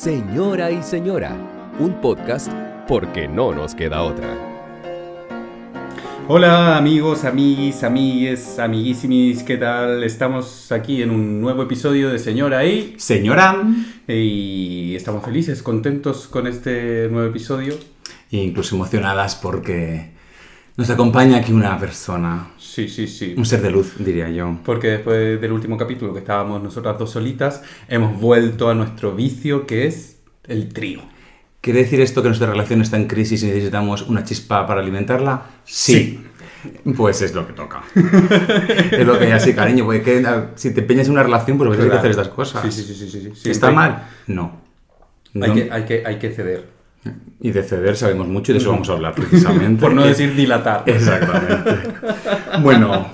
Señora y Señora, un podcast porque no nos queda otra. Hola amigos, amiguis, amigues, amiguísimis, ¿qué tal? Estamos aquí en un nuevo episodio de Señora y... Señora. Y estamos felices, contentos con este nuevo episodio. E incluso emocionadas porque nos acompaña aquí una persona. Sí, sí, sí. Un ser de luz, diría yo. Porque después del último capítulo que estábamos nosotras dos solitas, hemos vuelto a nuestro vicio que es el trío. ¿Quiere decir esto que nuestra relación está en crisis y necesitamos una chispa para alimentarla? Sí. Pues es lo que toca. es lo que hay así, cariño. Porque que, a- si te empeñas en una relación, pues tienes que hacer estas cosas. Sí, sí, sí, sí, sí, sí. ¿Está Hay- mal? No. Hay, No. que, hay, que, hay que ceder. Y de ceder sabemos mucho y de eso vamos a hablar precisamente. Por no decir dilatar. Exactamente. Bueno,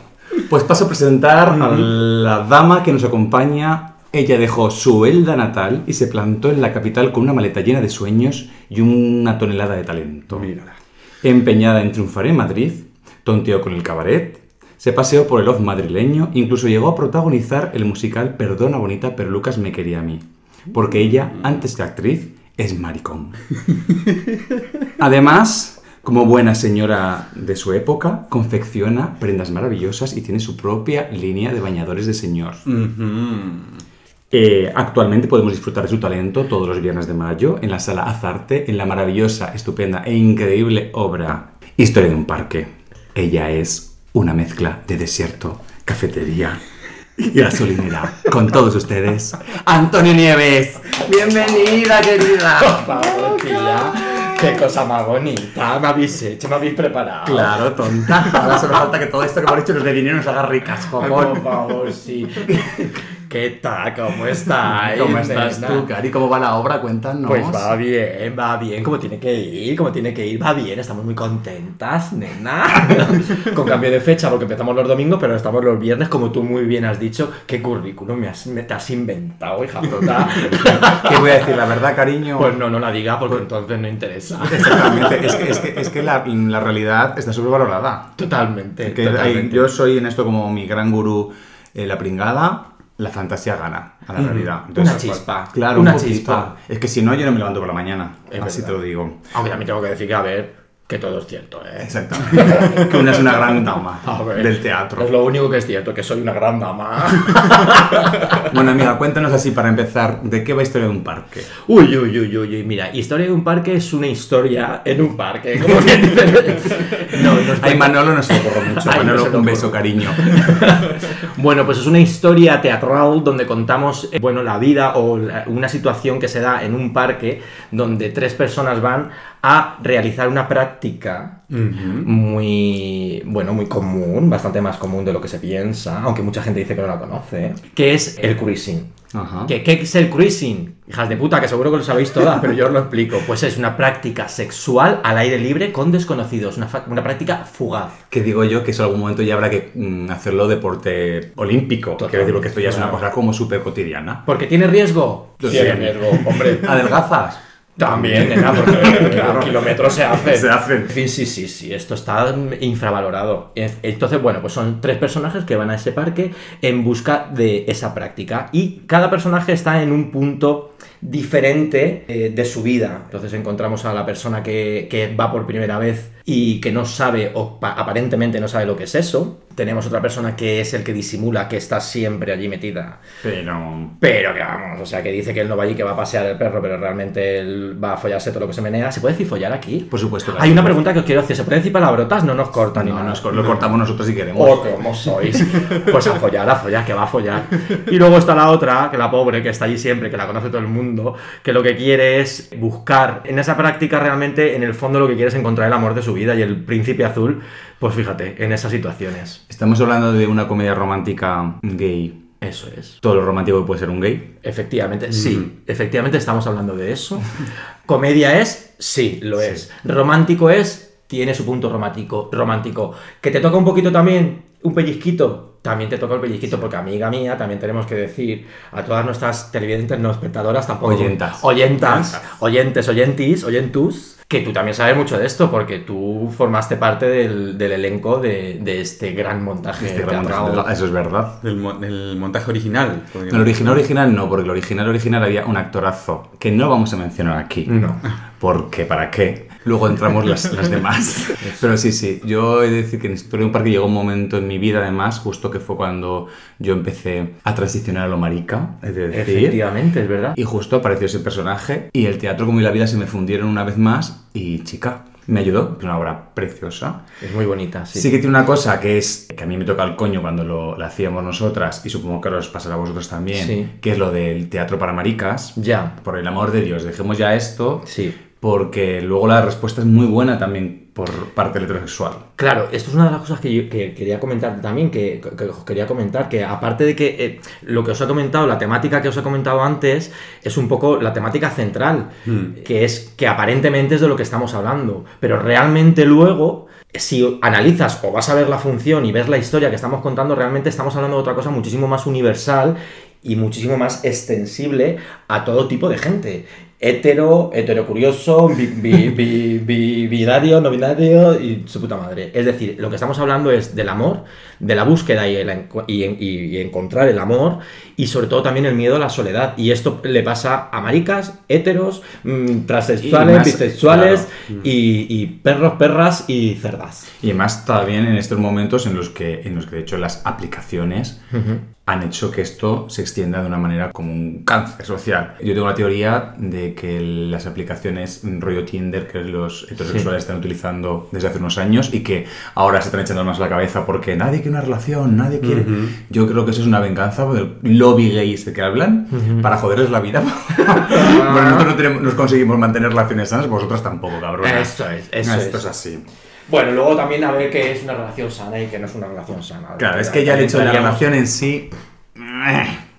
pues paso a presentar a la dama que nos acompaña. Ella dejó su Elda natal y se plantó en la capital con una maleta llena de sueños y una tonelada de talento. Mírala. Empeñada en triunfar en Madrid, tonteó con el cabaret, se paseó por el off madrileño, incluso llegó a protagonizar el musical Perdona bonita, pero Lucas me quería a mí. Porque ella, antes que actriz, es maricón. Además, como buena señora de su época, confecciona prendas maravillosas y tiene su propia línea de bañadores de señor. Eh, actualmente podemos disfrutar de su talento todos los viernes de mayo en la sala Azarte, en la maravillosa, estupenda e increíble obra Historia de un parque. Ella es una mezcla de desierto, cafetería y gasolinera. Con todos ustedes, Antonio Nieves. Bienvenida, querida. favor, tía. Qué cosa más bonita. Me habéis hecho, me habéis preparado. Claro, tonta. Ahora solo falta que todo esto que hemos dicho nos dé dinero y nos haga ricas, jopón. Por favor, sí. ¿Qué tal? ¿Cómo estáis? ¿Cómo estás nena? tú, Cari? ¿Cómo va la obra? Cuéntanos. Pues va bien, va bien, como tiene que ir, como tiene que ir, va bien, estamos muy contentas, nena. Con cambio de fecha, porque empezamos los domingos, pero estamos los viernes, como tú muy bien has dicho. ¿Qué currículum me, has, me te has inventado, hija puta? ¿Qué voy a decir? La verdad, cariño. Pues no, no la diga, porque entonces no interesa. Exactamente, es que, es que, es que la, la realidad está sobrevalorada. Totalmente, Que hay- totalmente. yo soy en esto como mi gran gurú, eh, la pringada, la fantasía gana a la realidad. una chispa, Claro, una un chispa. Es que si no, yo no me levanto por la mañana. Es así verdad. te lo digo. Aunque también tengo que decir que, a ver, que todo es cierto, ¿eh? Exactamente. que una es una gran dama ver, del teatro. Es lo único que es cierto, que soy una gran dama. Bueno, amiga, cuéntanos así para empezar, ¿de qué va Historia de un parque? Uy, uy, uy, uy, uy, mira, historia de un parque es una historia en un parque. ¿Cómo que? No, no Ay, Manolo no se lo mucho. Ay, no Manolo, un beso, cariño. Bueno, pues es una historia teatral donde contamos, eh, bueno, la vida o la- una situación que se da en un parque donde tres personas van a realizar una práctica muy, bueno, muy común, bastante más común de lo que se piensa, aunque mucha gente dice que no la conoce, que es el cruising. Ajá. ¿Qué, qué es el cruising? Hijas de puta, que seguro que lo sabéis todas, pero yo os lo explico. Pues es una práctica sexual al aire libre con desconocidos, una, una práctica fugaz. Que digo yo que eso en algún momento ya habrá que mm, hacerlo deporte olímpico. Total. Quiero decir, porque esto ya es una cosa como súper cotidiana. ¿Porque tiene riesgo? Sí. Tiene riesgo, hombre. ¿Adelgazas? También, nena, porque claro, kilómetros se hacen. Se hacen. En fin, sí, sí, sí, esto está infravalorado. Entonces, bueno, pues son tres personajes que van a ese parque en busca de esa práctica y cada personaje está en un punto diferente eh, de su vida. Entonces encontramos a la persona que, que va por primera vez y que no sabe o pa- aparentemente no sabe lo que es eso. Tenemos otra persona que es el que disimula que está siempre allí metida Pero... pero que vamos, o sea, que dice que él no va allí, que va a pasear el perro, pero realmente él va a follarse todo lo que se menea. ¿Se puede decir follar aquí? Por supuesto. Hay una pregunta que os quiero hacer. ¿Se puede decir palabrotas? No nos cortan ni No, nada. nos- lo cortamos nosotros si queremos. Oh, cómo sois. Pues a follar, a follar, que va a follar. Y luego está la otra, que la pobre, que está allí siempre, que la conoce todo el mundo, que lo que quiere es buscar en esa práctica realmente, en el fondo lo que quiere es encontrar el amor de su vida y el príncipe azul, pues fíjate, en esas situaciones. Estamos hablando de una comedia romántica gay. Eso es. Todo lo romántico que puede ser un gay. Efectivamente, sí, efectivamente estamos hablando de eso. Comedia es, sí, lo es. Romántico es, tiene su punto romántico, romántico. Que te toca un poquito también, un pellizquito, también te toca el pellizquito, porque amiga mía, también tenemos que decir a todas nuestras televidentes, no espectadoras, tampoco. Oyentas. Oyentas. Oyentes, oyentis, oyentus. Que tú también sabes mucho de esto, porque tú formaste parte del, del elenco de, de este gran montaje. Este gran montaje, Eso es verdad. Del, mo- del montaje original. porque- El original original no, porque el original original había un actorazo que no vamos a mencionar aquí. No. Porque, ¿para qué? Luego entramos las, las demás. Pero sí, sí, yo he de decir que en Historia de un Parque llegó un momento en mi vida, además, justo que fue cuando yo empecé a transicionar a lo marica, es de decir. Efectivamente, es verdad. Y justo apareció ese personaje y el teatro como y la vida se me fundieron una vez más y chica, me ayudó, es una obra preciosa. Es muy bonita, sí. Sí. que tiene una cosa que es que a mí me toca el coño cuando lo, la hacíamos nosotras y supongo que os pasará a vosotros también, Sí. que es lo del teatro para maricas. Ya. Por el amor de Dios, dejemos ya esto Sí. Porque luego la respuesta es muy buena también por parte del heterosexual. Claro, esto es una de las cosas que yo que quería comentar también, que, que os quería comentar, que aparte de que eh, lo que os he comentado, la temática que os he comentado antes, es un poco la temática central, Hmm. que es que aparentemente es de lo que estamos hablando, pero realmente luego, si analizas o vas a ver la función y ves la historia que estamos contando, realmente estamos hablando de otra cosa muchísimo más universal y muchísimo más extensible a todo tipo de gente. Hetero, bi, bi- bi- binario, no binario y su puta madre. Es decir, lo que estamos hablando es del amor, de la búsqueda y, el y, y- y encontrar el amor y sobre todo también el miedo a la soledad. Y esto le pasa a maricas, heteros, mm, transexuales, más, bisexuales claro. y, perros, perras y cerdas. Y además también en estos momentos en los que, en los que de hecho las aplicaciones han hecho que esto se extienda de una manera como un cáncer social. Yo tengo la teoría de que las aplicaciones rollo Tinder que los heterosexuales están utilizando desde hace unos años y que ahora se están echando más a la cabeza porque nadie quiere una relación, nadie quiere... Yo creo que eso es una venganza del lobby gay este que hablan para joderles la vida. bueno, nosotros no tenemos- nos conseguimos mantener relaciones sanas, vosotras tampoco, cabrón. Eso es, eso Esto es. es así. Bueno, luego también a ver qué es una relación sana y qué no es una relación sana. Claro, es que ya el hecho de la relación en sí...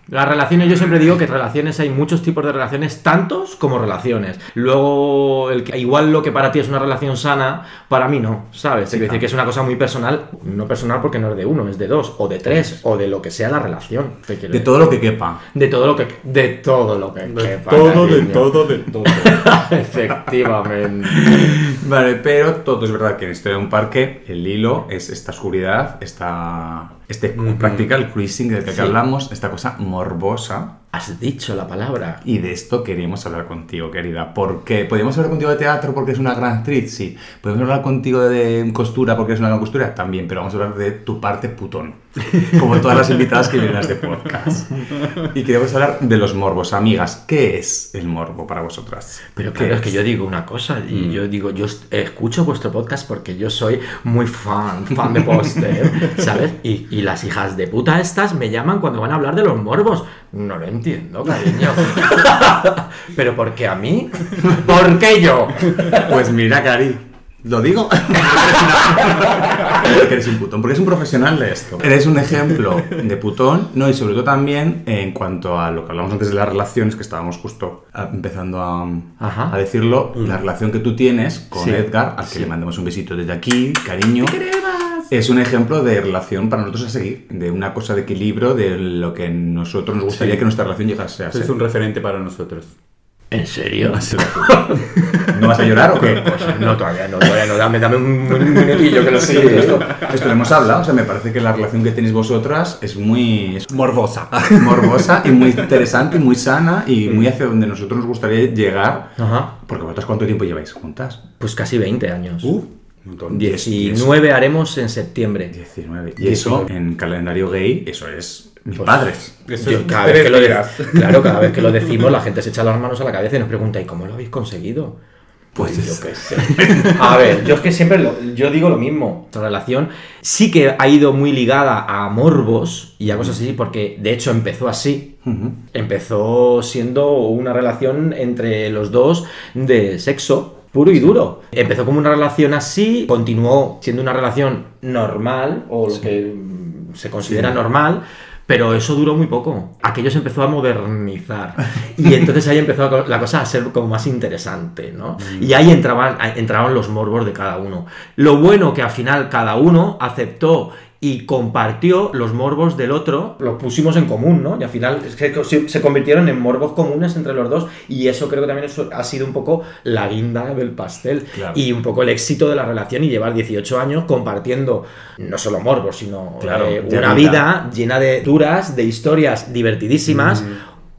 Las relaciones, yo siempre digo que relaciones hay muchos tipos de relaciones, tantos como relaciones. Luego, el que, igual lo que para ti es una relación sana, para mí no, ¿sabes? Es decir, que es una cosa muy personal, no personal porque no es de uno, es de dos, o de tres, o de lo que sea la relación. ¿Qué quiero De todo lo que quepa. De todo lo que. De todo lo que. quepa, todo, de todo, de todo. Efectivamente. Vale, pero todo es verdad que en Historia de un Parque el hilo es esta oscuridad, esta, este práctica, el cruising del que Sí. hablamos, esta cosa morbosa. Has dicho la palabra. Y de esto queríamos hablar contigo, querida. Porque podemos hablar contigo de teatro porque es una gran actriz, sí. Podemos hablar contigo de costura porque es una gran costura, también. Pero vamos a hablar de tu parte putón. Como todas las invitadas que vienen a este podcast. Y queremos hablar de los morbos. Amigas, ¿qué es el morbo para vosotras? Pero ¿Qué claro, es que yo digo una cosa, y yo digo, yo escucho vuestro podcast porque yo soy muy fan, fan de póster, ¿sabes? Y, y las hijas de puta estas me llaman cuando van a hablar de los morbos. No lo entiendo, cariño. Pero ¿por qué a mí? ¿Por qué yo? Pues mira, Cari, lo digo. que eres un putón, porque es un profesional de esto. Eres un ejemplo de putón, ¿no? Y sobre todo también en cuanto a lo que hablamos antes de las relaciones, que estábamos justo ah, empezando a, Ajá. a decirlo, la relación que tú tienes con Sí. Edgar, al que Sí. le mandamos un besito desde aquí, cariño. Es un ejemplo de relación para nosotros a seguir, de una cosa de equilibrio, de lo que nosotros nos gustaría Sí. que nuestra relación llegase a ser. Es un referente para nosotros. ¿En serio? ¿No vas a llorar o qué? No, todavía no, todavía no. Dame, dame un, un minutillo que lo Sí, sé. esto, esto lo hemos hablado, o sea, me parece que la relación que tenéis vosotras es muy es Morbosa. morbosa y muy interesante y muy sana y muy hacia donde nosotros nos gustaría llegar. Ajá. Porque vosotras cuánto tiempo lleváis juntas? Pues casi 20 años. Uh, un montón. 19 haremos en septiembre. 19. Y eso en calendario gay, eso es mis Pues- padres. Eso Yo es cada vez que lo claro, cada vez que lo decimos, la gente se echa las manos a la cabeza y nos pregunta, ¿y cómo lo habéis conseguido? Pues Pues yo qué sé. A ver, yo es que siempre lo- yo digo lo mismo. Nuestra relación sí que ha ido muy ligada a morbos y a cosas así, porque de hecho empezó así. Empezó siendo una relación entre los dos de sexo puro y duro. Empezó como una relación así, continuó siendo una relación normal, o lo que se considera normal, pero eso duró muy poco. Aquello se empezó a modernizar. Y entonces ahí empezó la cosa a ser como más interesante, ¿no? Y ahí entraban, entraban los morbos de cada uno. Lo bueno que al final cada uno aceptó y compartió los morbos del otro, los pusimos en común, ¿no? Y al final es que se se convirtieron en morbos comunes entre los dos y eso creo que también eso ha sido un poco la guinda del pastel Claro. y un poco el éxito de la relación y llevar 18 años compartiendo no solo morbos, sino Claro, eh, una vida. vida llena de duras, de historias divertidísimas,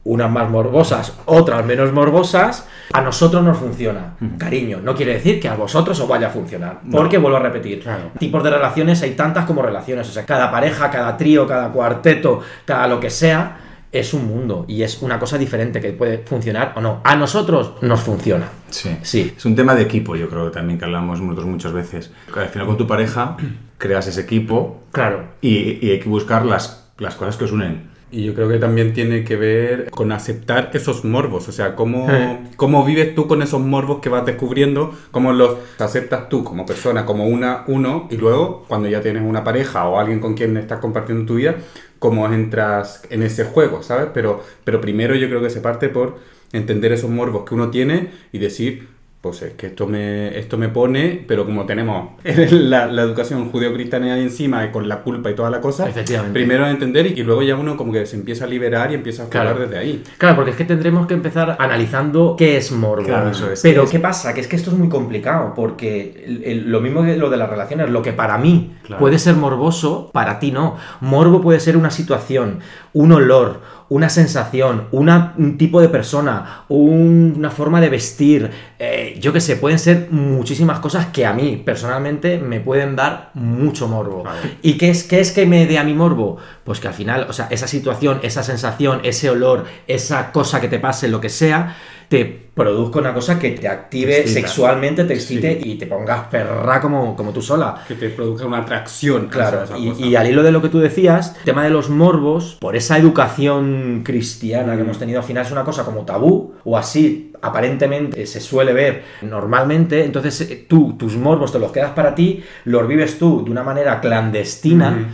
unas más morbosas, otras menos morbosas. A nosotros nos funciona, cariño. No quiere decir que a vosotros os vaya a funcionar. Porque vuelvo a repetir, Claro. tipos de relaciones hay tantas como relaciones. O sea, cada pareja, cada trío, cada cuarteto, cada lo que sea, es un mundo y es una cosa diferente que puede funcionar o no. A nosotros nos funciona. Sí. Sí. Es un tema de equipo, yo creo también que hablamos nosotros muchas veces. Al final con tu pareja creas ese equipo Claro. y, y hay que buscar las, las cosas que os unen. Y yo creo que también tiene que ver con aceptar esos morbos, o sea, cómo, cómo vives tú con esos morbos que vas descubriendo, cómo los aceptas tú como persona, como una, uno, y luego cuando ya tienes una pareja o alguien con quien estás compartiendo tu vida, cómo entras en ese juego, ¿sabes? Pero, pero primero yo creo que se parte por entender esos morbos que uno tiene y decir, pues es que esto me, esto me pone, pero como tenemos la, la educación judeo-cristiana ahí encima y con la culpa y toda la cosa, primero a entender y, y luego ya uno como que se empieza a liberar y empieza a jugar Claro. desde ahí. Claro, porque es que tendremos que empezar analizando qué es morbo. Claro, eso es. Pero Es- ¿qué pasa? Que es que esto es muy complicado, porque el- el- lo mismo que lo de las relaciones, lo que para mí Claro. puede ser morboso, para ti no. Morbo puede ser una situación, un olor, una sensación, una- un tipo de persona, un- una forma de vestir, eh, yo qué sé, pueden ser muchísimas cosas que a mí personalmente me pueden dar mucho morbo. ¿Y qué es, qué es que me dé a mi morbo? Pues que al final, o sea, esa situación, esa sensación, ese olor, esa cosa que te pase, lo que sea, te produzca una cosa que te active Te sexualmente, te excite y te pongas perra como, como tú sola. Que te produzca una atracción. Claro, y al hilo de lo que tú decías, el tema de los morbos, por esa educación cristiana que hemos tenido al final es una cosa como tabú, o así aparentemente se suele ver normalmente, entonces eh, tú, tus morbos te los quedas para ti, los vives tú de una manera clandestina,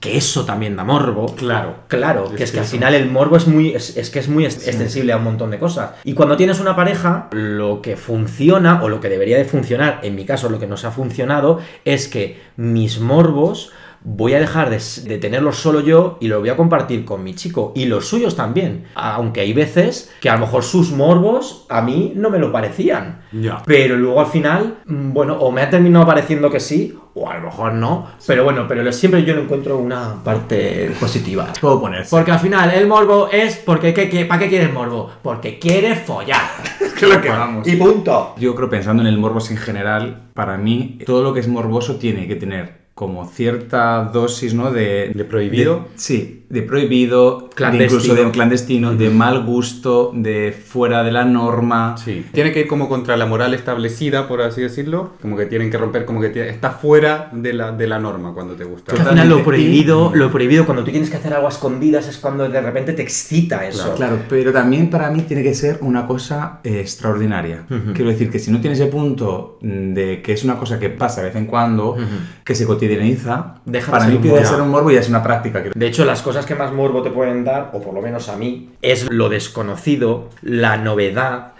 que eso también da morbo. Claro. Claro, Es que es que que al final el morbo es muy es, es que es muy ex- extensible a un montón de cosas. Y cuando tienes una pareja, lo que funciona o lo que debería de funcionar, en mi caso lo que nos ha funcionado es que mis morbos voy a dejar de, tenerlos solo yo y los voy a compartir con mi chico y los suyos también. Aunque hay veces que a lo mejor sus morbos a mí no me lo parecían. Ya. Pero luego al final, mm, bueno, o me ha terminado pareciendo que sí, o a lo mejor no. Pero bueno, pero lo- siempre yo le encuentro una parte positiva. Puedo ponerse. Porque al final el morbo es porque ¿qué, qué, ¿para qué quieres morbo? Porque quieres follar. que lo que vamos. Y punto. Yo creo, pensando en el morbos en general, para mí, todo lo que es morboso tiene que tener como cierta dosis, ¿no? De, ¿De prohibido? sí, de prohibido, de Clandestino. incluso de clandestino, de mal gusto, de fuera de la norma. Sí. Tiene que ir como contra la moral establecida, por así decirlo. Como que tienen que romper, como que tiene- está fuera de la, de la norma cuando te gusta. Que al final lo prohibido, lo prohibido cuando tú tienes que hacer algo a escondidas es cuando de repente te excita eso. Claro, pero también para mí tiene que ser una cosa eh, extraordinaria. Quiero decir que si no tiene ese punto mm, de que es una cosa que pasa de vez en cuando, que se cotidianiza, Deja para mí puede ser un morbo y es una práctica. De hecho, las cosas que más morbo te pueden dar, o por lo menos a mí, es lo desconocido, la novedad,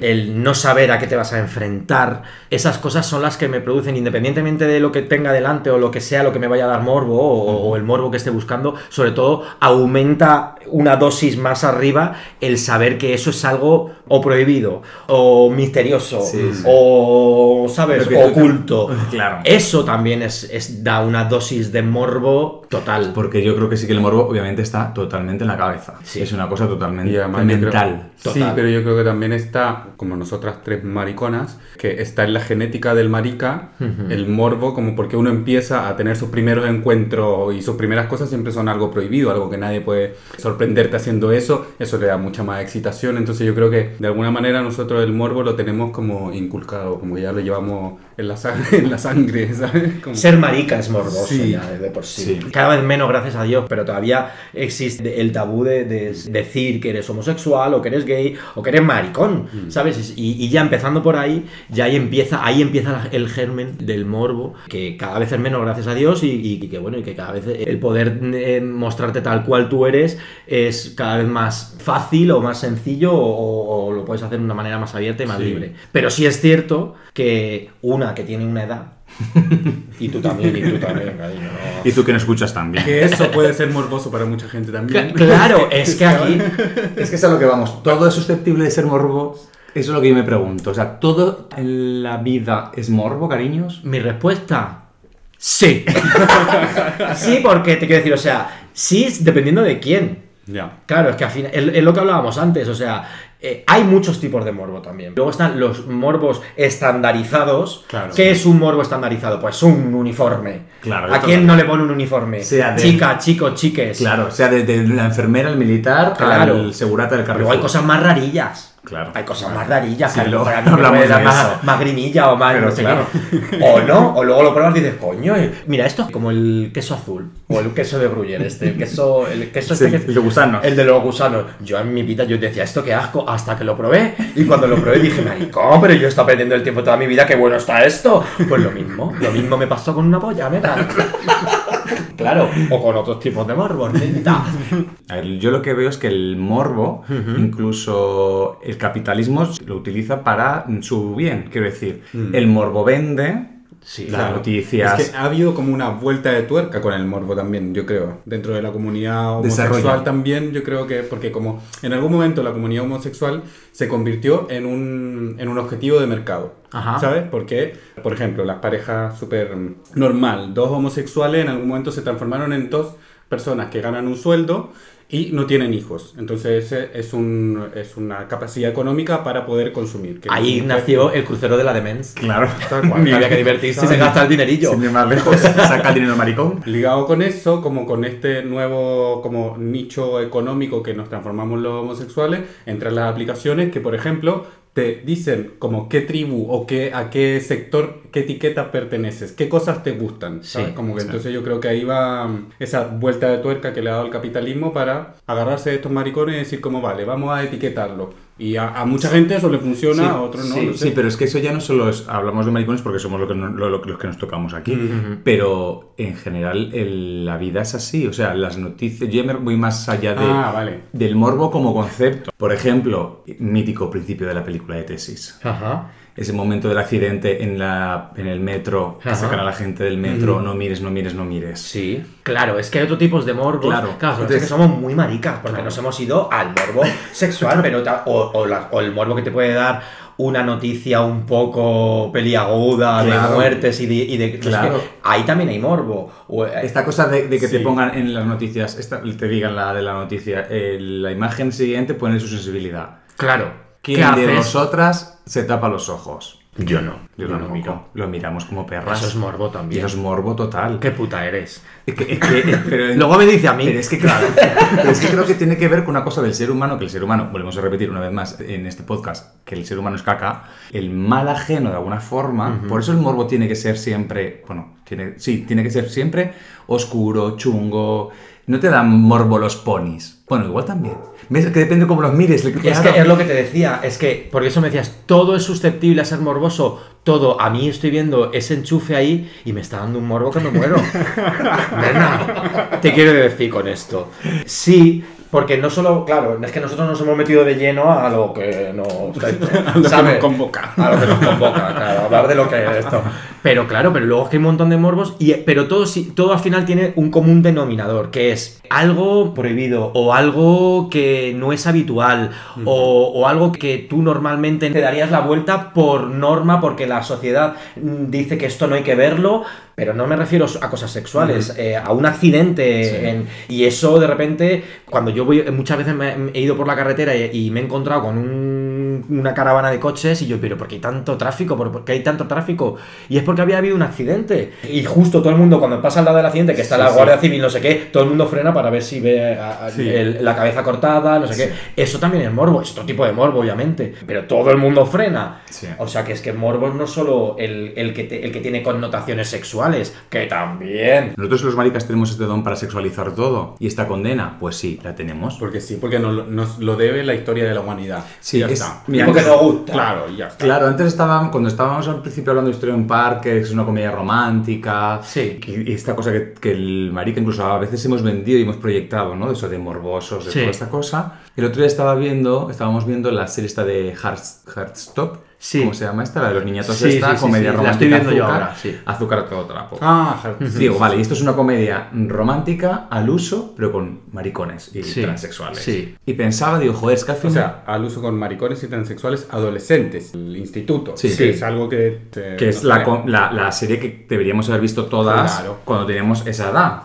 el no saber a qué te vas a enfrentar. Esas cosas son las que me producen, independientemente de lo que tenga delante o lo que sea, lo que me vaya a dar morbo o, o el morbo que esté buscando, sobre todo aumenta una dosis más arriba el saber que eso es algo o prohibido, o misterioso, Sí, sí. o, ¿sabes?, oculto. Claro. Eso también es, es- da una dosis de morbo total. Porque yo creo que sí que el morbo obviamente está totalmente en la cabeza. Sí. Es una cosa totalmente creo- mental. sí, pero yo creo que también está, como nosotras tres mariconas, que está en la genética del marica, el morbo, como porque uno empieza a tener sus primeros encuentros y sus primeras cosas siempre son algo prohibido, algo que nadie puede sorprenderte haciendo eso, eso le da mucha más excitación, entonces yo creo que de alguna manera nosotros el morbo lo tenemos como inculcado, como ya lo llevamos en la sangre, en la sangre ¿sabes? Como- Ser marica es morboso Sí. ya de por sí. Sí. Cada vez menos, gracias a Dios, pero todavía existe el tabú de, de decir que eres homosexual o que eres gay o que eres maricón, ¿sabes? Y, y ya empezando por ahí, ya ahí empieza, ahí empieza el germen del morbo, que cada vez es menos, gracias a Dios, y, y- y que bueno, y que cada vez el poder eh, mostrarte tal cual tú eres es cada vez más fácil o más sencillo o, o lo puedes hacer de una manera más abierta y más Sí. libre. Pero sí es cierto que una que tiene una edad, y tú también, y tú también, cariño. no. Y tú que no escuchas también. Que eso puede ser morboso para mucha gente también. Claro, es que aquí Es que es a lo que vamos. Todo es susceptible de ser morbo. Eso es lo que yo me pregunto. O sea, ¿todo en la vida es morbo, cariños? Mi respuesta, sí. sí, porque te quiero decir, o sea, sí dependiendo de quién. Ya. Claro, es que al final, es lo que hablábamos antes, o sea, eh, hay muchos tipos de morbo también. Luego están los morbos estandarizados. Claro. ¿Qué es un morbo estandarizado? Pues un uniforme. Claro, ¿A quién no le pone un uniforme? Sea de- Chica, chico, chiques. Claro, o sea, desde la enfermera, el militar, Claro. al segurata del Luego Carrefour. hay cosas más rarillas. Claro. Hay cosas más rarillas, Sí, que a lo mejor a mí me hablamos puede dar de más, eso. más grimilla o más Pero no sé claro. qué. O no, o luego lo pruebas y dices, coño, eh, mira esto es como el queso azul. O el queso de Gruyère, este, el queso, el queso Sí, este que- el de gusanos. El de los gusanos. Yo en mi vida yo decía, esto qué asco, hasta que lo probé. Y cuando lo probé dije, maricón, pero yo he estado perdiendo el tiempo toda mi vida, qué bueno está esto. Pues lo mismo, lo mismo me pasó con una polla, neta. Claro, o con otros tipos de ver, yo lo que veo es que el morbo, incluso el capitalismo lo utiliza para su bien. Quiero decir, el morbo vende Sí, las Claro. noticias. Es que ha habido como una vuelta de tuerca con el morbo también, yo creo. Dentro de la comunidad homosexual también, yo creo que, porque como en algún momento la comunidad homosexual se convirtió en un, en un objetivo de mercado. Ajá. ¿Sabes? Porque, por ejemplo, las parejas súper normal, dos homosexuales en algún momento se transformaron en dos personas que ganan un sueldo y no tienen hijos. Entonces ese es, un, es una capacidad económica para poder consumir. que Ahí no- nació el crucero de la demencia. Claro. Tal cual. Había que divertirse y se gasta el dinerillo. Sin ir más lejos, saca el dinero maricón. Ligado con eso, como con este nuevo como nicho económico que nos transformamos los homosexuales, entran las aplicaciones que, por ejemplo, te dicen como qué tribu o qué, a qué sector, qué etiqueta perteneces, qué cosas te gustan. ¿sabes? Sí, como que sí. entonces yo creo que ahí va mm, esa vuelta de tuerca que le ha dado el capitalismo para agarrarse de estos maricones y decir como vale, vamos a etiquetarlo. Y a, a mucha gente eso le funciona, a otros no. sí, no sé. sí, pero es que eso ya no solo es. Hablamos de maricones porque somos lo que no- lo- lo- los que nos tocamos aquí. Pero en general el- la vida es así. O sea, las noticias. Yo me voy más allá de, Ah, vale. del morbo como concepto. Por ejemplo, mítico principio de la película de Tesis. Ajá. Ese momento del accidente en, la, en el metro, que Ajá. sacan a la gente del metro, no mires, no mires, no mires. Sí, claro, es que hay otros tipos de morbos. Claro. claro es Entonces- que somos muy maricas, porque nos hemos ido al morbo sexual, pero o, o la- o el morbo que te puede dar una noticia un poco peliaguda de muertes y de. y de- es Claro. que ahí también hay morbo. Eh, Esta cosa de, de que te pongan en las noticias, esta- te digan la de la noticia, eh, la imagen siguiente pone su sensibilidad. claro. ¿Qué ¿Quién de haces? vosotras se tapa los ojos? Yo no. Yo no lo miro. Lo miramos como perras. Eso es morbo Y también. eso es morbo total. Qué puta eres. Es que- es que- pero- Luego me dice a mí. Pero es que claro, pero es que creo que tiene que ver con una cosa del ser humano, que el ser humano, volvemos a repetir una vez más en este podcast, que el ser humano es caca, el mal ajeno de alguna forma, por eso el morbo tiene que ser siempre, bueno, tiene, sí, tiene que ser siempre oscuro, chungo, no te dan morbo los ponis. Bueno, igual también. ¿Ves? Que depende cómo los mires. Es claro. que es lo que te decía, es que, porque eso me decías, todo es susceptible a ser morboso, todo, a mí estoy viendo ese enchufe ahí y me está dando un morbo que me muero. Nena, te quiero decir con esto. Sí, porque no solo, claro, es que nosotros nos hemos metido de lleno a lo que nos, lo que ¿sabes? nos convoca. A lo que nos convoca, claro, hablar de lo que es esto. Pero claro, pero luego es que hay un montón de morbos, y, pero todo, todo al final tiene un común denominador, que es algo prohibido, o algo que no es habitual, o, o algo que tú normalmente te darías la vuelta por norma, porque la sociedad mm, dice que esto no hay que verlo, pero no me refiero a cosas sexuales, eh, a un accidente. en- y eso de repente, cuando yo voy, muchas veces me, he ido por la carretera y, y me he encontrado con un- una caravana de coches y yo, pero ¿por qué hay tanto tráfico? ¿Por, qué hay tanto tráfico? Y es porque había habido un accidente. Y justo todo el mundo, cuando pasa al lado del accidente, que está Sí, la sí. Guardia Civil, no sé qué, todo el mundo frena para ver si ve a- a- Sí. el- la cabeza cortada, no sé qué. Eso también es morbo, es otro tipo de morbo, obviamente. Pero todo el mundo frena. Sí. O sea que es que morbo no solo el, el que te- el que tiene connotaciones sexuales, que también. Nosotros los maricas tenemos este don para sexualizar todo. ¿Y esta condena? Pues sí, la tenemos. Porque sí, porque nos, lo- nos lo debe la historia de la humanidad. Sí, ya es, está. Mira, porque antes- no gusta. Claro, y ya está. Claro, antes estaban, cuando estábamos al principio hablando de Historia en un Parque, que es una comedia romántica, Sí. y, y esta cosa que, que el marica incluso a veces hemos vendido y hemos proyectado, ¿no? De eso de morbosos, de Sí. toda esta cosa. El otro día estaba viendo, estábamos viendo la serie esta de Hearts, Heartstop, Sí. ¿cómo se llama esta? La de los niñatos Sí, esta, sí, comedia sí, la romántica, estoy viendo yo azúcar, ahora, sí. azúcar a todo trapo. Ah, Digo, vale, y esto es una comedia romántica al uso, pero con maricones y Sí, transexuales. sí. Y pensaba, digo, joder, es que al O final... sea, al uso con maricones y transexuales adolescentes, el instituto. Sí. que Sí. es algo que... te- que es no la, la, la serie que deberíamos haber visto todas Claro. cuando teníamos esa edad,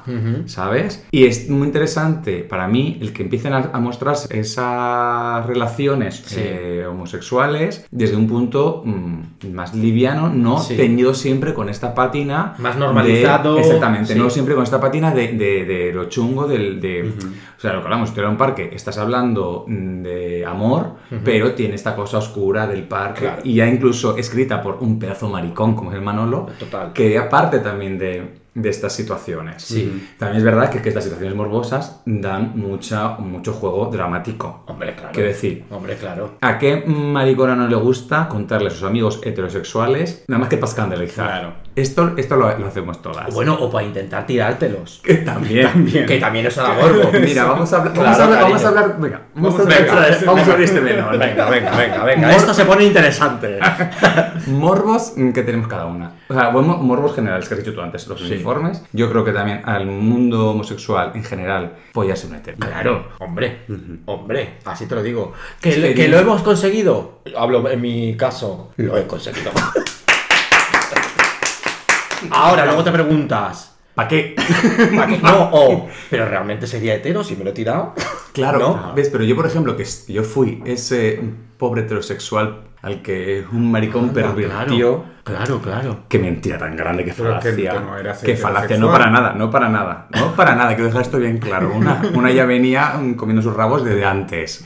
¿sabes? Y es muy interesante para mí el que empiecen a, a mostrarse esas relaciones Sí. eh, homosexuales desde un punto mm, más liviano, no Sí. teñido siempre con esta pátina. Más normalizado, de- exactamente, sí. no siempre con esta pátina de, de- de lo chungo del... De, O sea, lo que hablamos, historia de un parque, estás hablando mm, de amor, pero tiene esta cosa oscura del parque Claro. y ya incluso escrita por un pedazo maricón como es el Manolo, Total. que aparte también de, de estas situaciones. Sí. También es verdad que, que estas situaciones morbosas dan mucha, mucho juego dramático. Hombre, claro. Quiero decir, Hombre, claro. ¿a qué maricona no le gusta contarle a sus amigos heterosexuales nada más que para escandalizar? Claro. Esto, esto lo, lo hacemos todas. Bueno, o para intentar tirártelos. que también. También. Que también es morbo. Mira, vamos a hablar. Claro, vamos, a hablar vamos a hablar. Venga, vamos, Vamos a, ver. vamos a abrir este melón. Venga, venga, venga, venga. Mor- Esto se pone interesante. Morbos que tenemos cada una. O sea, morbos generales que has dicho tú antes, los uniformes. Yo creo que también al mundo homosexual en general, follarse un hetero. Claro, hombre, hombre, así te lo digo. ¿Que, Sí, que sí. lo hemos conseguido? Hablo en mi caso, lo he conseguido. Ahora, luego te preguntas, ¿Para qué? ¿para qué? No, o, pero realmente sería hetero si me lo he tirado. Claro, ¿No? ¿ves? Pero yo, por ejemplo, que yo fui ese pobre heterosexual al que un maricón pervirtió. Claro, claro. Qué mentira tan grande, qué Pero que falacia. no eras qué falacia, no para nada, no para nada. No para nada, quiero dejar esto bien claro. Una, una ya venía mm, comiendo sus rabos desde antes.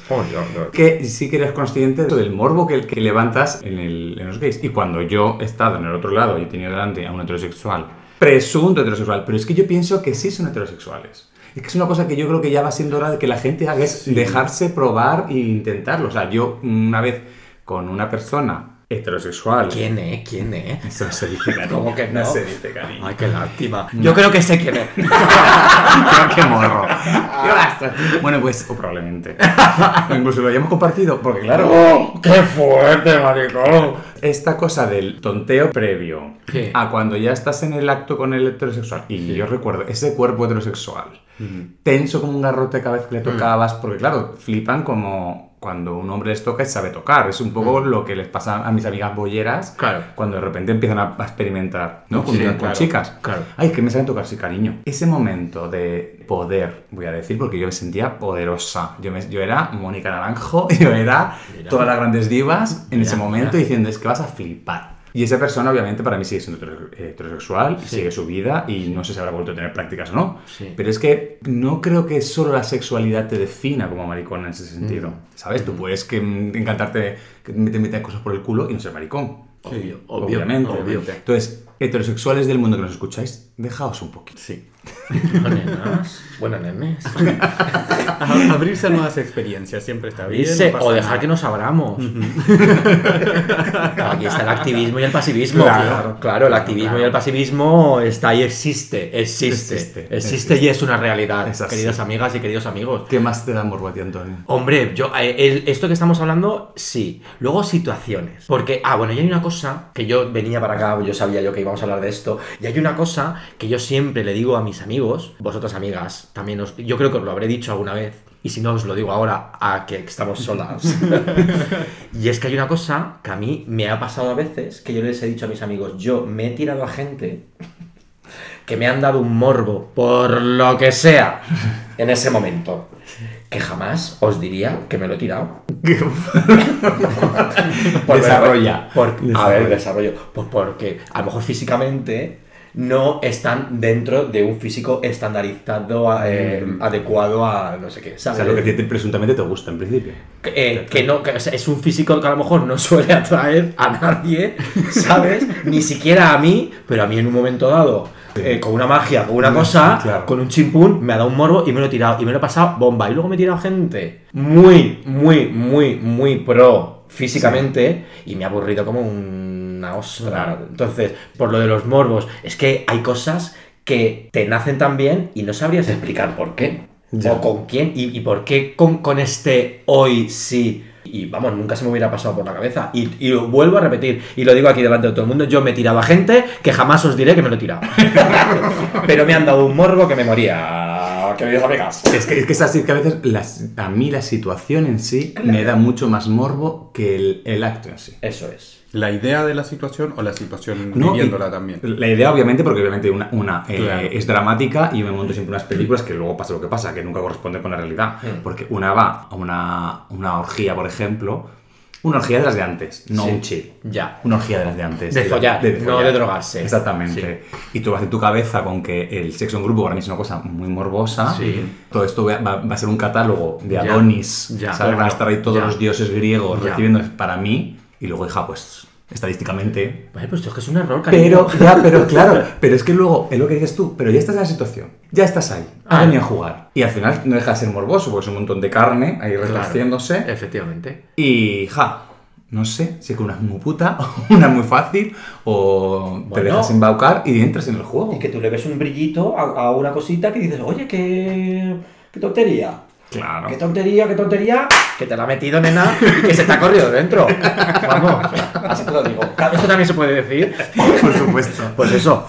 Que sí que eres consciente del morbo que, que levantas en, el- en los gays. Y cuando yo he estado en el otro lado y he tenido delante a un heterosexual, presunto heterosexual, pero es que yo pienso que sí son heterosexuales. Es que es una cosa que yo creo que ya va siendo hora de que la gente haga, es dejarse probar e intentarlo. O sea, yo una vez con una persona heterosexual... ¿Quién es? ¿Quién es? Eso no se dice, cariño. ¿Cómo que no? No se dice, cariño. Ay, qué lástima. Yo creo que sé quién es. Creo que morro. Bueno, pues, o probablemente. O incluso lo hayamos compartido, porque claro, ¡Oh, ¡Qué fuerte, maricón! esta cosa del tonteo previo a cuando ya estás en el acto con el heterosexual, y yo recuerdo ese cuerpo heterosexual, tenso como un garrote cada vez que le tocabas, porque claro, flipan como cuando un hombre les toca y sabe tocar. Es un poco lo que les pasa a mis amigas bolleras Claro. cuando de repente empiezan a, experimentar, ¿no? Con, Sí, con claro, chicas. claro. Ay, que me saben tocar, sí, cariño. Ese momento de poder, voy a decir, porque yo me sentía poderosa. Yo, me- yo era Mónica Naranjo, yo era Mira. todas las grandes divas en Mira, ese momento mira. diciendo, es que vas a flipar. Y esa persona, obviamente, para mí sigue siendo hetero- heterosexual, sigue su vida y no sé si habrá vuelto a tener prácticas o no. Sí. Pero es que no creo que solo la sexualidad te defina como maricón en ese sentido. ¿Sabes? Tú puedes que, mm, encantarte que te metan cosas por el culo y no ser maricón. Obvio, obvio, obviamente. obvio. Entonces, heterosexuales del mundo que nos escucháis, dejaos un poquito. Sí. No, nenas. Bueno, nenes. Abrirse a nuevas experiencias siempre está bien. No o dejar nada. que nos abramos. Claro, Aquí está el activismo y el pasivismo. Claro. Claro, el activismo y el pasivismo está ahí, existe, existe. Existe, Existe, y es una realidad, Es queridas amigas y queridos amigos. ¿Qué más te da morbo a ti, Antonio? Hombre, yo, eh, el- esto que estamos hablando, sí. Luego situaciones. Porque, ah, bueno, y hay una cosa que yo venía para acá, yo sabía yo que íbamos a hablar de esto. Y hay una cosa que yo siempre le digo a mis amigos, vosotras amigas, también os, yo creo que os lo habré dicho alguna vez. Y si no, os lo digo ahora a que estamos solas. y es que hay una cosa que a mí me ha pasado a veces, que yo les he dicho a mis amigos, yo me he tirado a gente que me han dado un morbo, por lo que sea, en ese momento. Que jamás os diría que me lo he tirado. Por- Desarrolla. por- a ver, desarrollo. Pues porque a lo mejor físicamente no están dentro de un físico estandarizado, eh, adecuado a no sé qué. O ¿sabes? sea, lo que te- te- presuntamente te gusta en principio. Que, eh, que no, que o sea, es un físico que a lo mejor no suele atraer a nadie, ¿sabes? Ni siquiera a mí, pero a mí en un momento dado, eh, con una magia, con una cosa, claro. con un chimpún, me ha dado un morbo y me lo he tirado. Y me lo he pasado bomba. Y luego me he tirado gente muy, muy, muy, muy pro físicamente y me ha aburrido como una ostra. Entonces, por lo de los morbos, es que hay cosas que te nacen tan bien y no sabrías explicar por qué. Ya. O con quién y, y por qué con, con este hoy sí. Y vamos, nunca se me hubiera pasado por la cabeza. Y, y lo vuelvo a repetir, y lo digo aquí delante de todo el mundo, yo me he tirado a gente que jamás os diré que me lo he tirado. Pero me han dado un morbo que me moría, amigas. Es que, es que es así que a veces las- a mí la situación en sí me da mucho más morbo que el, el acto en sí. Eso es. ¿La idea de la situación o la situación No, viviéndola y- también? La idea, obviamente, porque obviamente una, una, eh, es dramática y yo me monto siempre unas películas que luego pasa lo que pasa, que nunca corresponde con la realidad. Mm. Porque una va a una, una orgía, por ejemplo, una orgía de las de antes, no Sí. un chill. Ya. Una orgía de las de antes. De follar, no de drogarse. Exactamente. Y tú vas en tu cabeza con que el sexo en grupo para mí es una cosa muy morbosa. Sí. Todo esto va, va- va a ser un catálogo de. Adonis. Ya. ¿sabes? Van a estar ahí todos Ya. los dioses griegos Ya. recibiendo para mí. Y luego, hija, pues estadísticamente Vale, pues esto es que es un error, cariño. pero, ya, pero claro, pero es que luego, es lo que dices tú, pero ya estás en la situación, ya estás ahí, has Ah. venido a jugar. Y al final no deja de ser morboso, porque es un montón de carne ahí Claro. retorciéndose. Efectivamente. Y, ja, no sé, si que una es muy puta, o una es muy fácil, o te Bueno. dejas embaucar y entras en el juego. Y que tú le ves un brillito a, a una cosita que dices, oye, qué, qué tontería. Claro. Qué tontería, qué tontería, que te la ha metido, nena, y que se te ha corrido dentro. Vamos, así te lo digo. Esto también se puede decir. Por supuesto. Pues eso.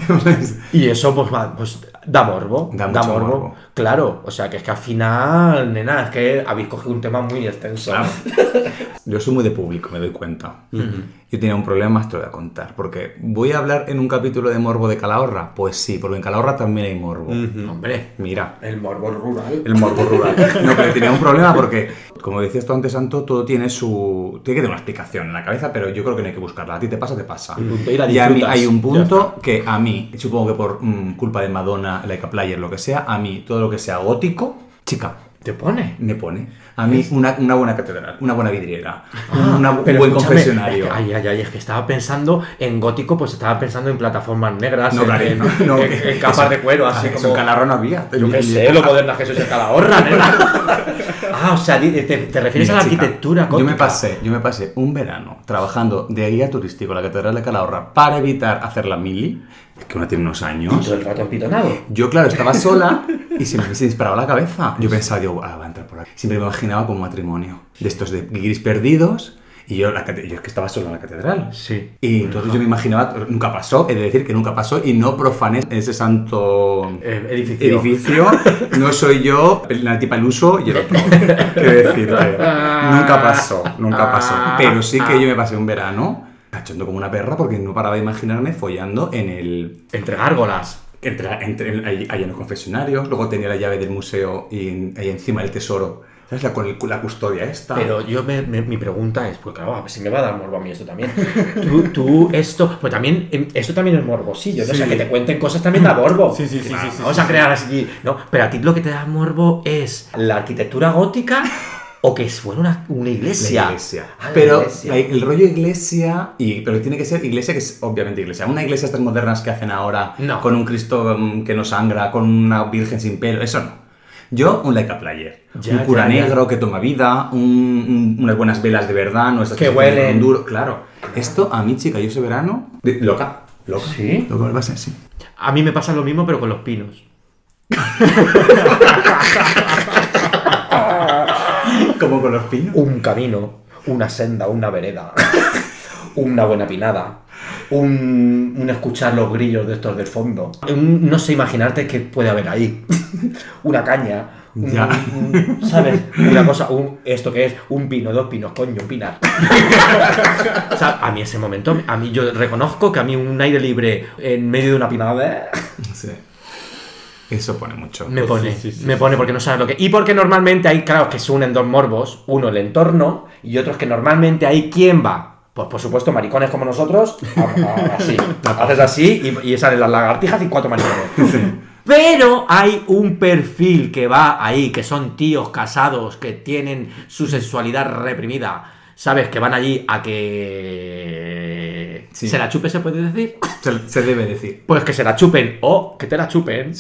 Y eso, pues, va, pues da morbo. Da morbo. morbo. Claro, o sea, que es que al final, nena, es que habéis cogido un tema muy extenso. Claro. Yo soy muy de público, me doy cuenta. Yo tenía un problema, esto lo voy a contar. Porque voy a hablar en un capítulo de morbo de Calahorra. Pues sí, porque en Calahorra también hay morbo. Hombre, Mira, el morbo rural. el morbo rural. No, pero tenía un problema porque, como decías tú antes, Santo, todo tiene su. Tiene que tener una explicación en la cabeza, pero yo creo que no hay que buscarla. A ti te pasa, te pasa. Y Y a mí hay un punto que a mí, supongo que por mm, culpa de Madonna, Like a Player, lo que sea, a mí todo lo que sea gótico, chica, ¿Te pone? me pone. A mí una, una buena catedral, una buena vidriera, Ah, una- un buen confesionario. es ay, ay, ay, es que estaba pensando en gótico, pues estaba pensando en plataformas negras, No, en, cariño, en- no, en- en capas eso- de cuero, así eso como. en Calahorra no había. Yo qué sé, lo moderna que soy de Calahorra, nena. ah, o sea, te, te refieres Mira, a la chica, arquitectura Yo me pasé, yo me pasé un verano trabajando de guía turístico en la Catedral de Calahorra para evitar hacer la mili, que una tiene unos Y años. todo el rato empitonado. Yo, claro, estaba sola y se me se disparaba la cabeza. Yo pensaba, digo, ah, va a entrar por aquí. Siempre me imaginaba como matrimonio. De estos de guiris perdidos. Y yo, la yo es que estaba solo en la catedral. Sí. Y entonces yo me imaginaba, nunca pasó, he de decir que nunca pasó y no profané ese santo Eh, edificio. edificio. No soy yo, la tipa el uso y el otro. Quiero decirte, nunca pasó, nunca pasó. Pero sí que yo me pasé un verano cachondo como una perra porque no paraba de imaginarme follando en el, Entre gárgolas. entre, entre ahí, en los confesionarios, luego tenía la llave del museo y ahí encima el tesoro. ¿Sabes? La, con el- la custodia esta. Pero yo me, me- mi pregunta es, pues claro, a ver si me va a dar morbo a mí esto también. Tú, tú esto, pues también, em, esto también es morbosillo, ¿no? O sea, Sí. que te cuenten cosas también da morbo. Sí, sí, sí, Claro, sí, sí, Vamos sí, a crear así, ¿no? Pero a ti lo que te da morbo es la arquitectura gótica o que fuera una, una iglesia. La iglesia. Ah, la pero iglesia. la- el rollo iglesia, y, pero tiene que ser iglesia que es obviamente iglesia. Una iglesia estas modernas que hacen ahora No. con un Cristo mm, que no sangra, con una virgen sin pelo, eso no. Yo, un like a player. Ya, un cura ya, ya. negro que toma vida, un- un- unas buenas velas de verdad, no estas Que huelen. duro. Claro. Esto a mí, chica, yo ese verano. de- loca. Loca. ¿Sí? Loca, va a ser, sí. A mí me pasa lo mismo, pero con los pinos. Como con los pinos. Un camino, una senda, una vereda, una buena pinada, un, un escuchar los grillos de estos del fondo. Un- no sé imaginarte qué puede haber ahí. una caña. un- Ya. un- ¿Sabes? Una cosa, un, esto que es un pino, dos pinos, coño, un pinar. o sea, a mí ese momento, a mí yo reconozco que a mí un aire libre en medio de una pinada Sí. Eso pone mucho. me pone, sí, sí, me sí, pone porque no sabes lo que. Y porque normalmente hay, claro, que se unen dos morbos, uno el entorno y otros que normalmente hay quién va. Pues por supuesto, maricones como nosotros, a- a- así. Haces así y, y salen las lagartijas y cuatro maricones. Pero hay un perfil que va ahí, que son tíos casados, que tienen su sexualidad reprimida. ¿Sabes? Que van allí a que... Sí. ¿Se la chupe, se puede decir? Se, se debe decir. Pues que se la chupen o que te la chupen.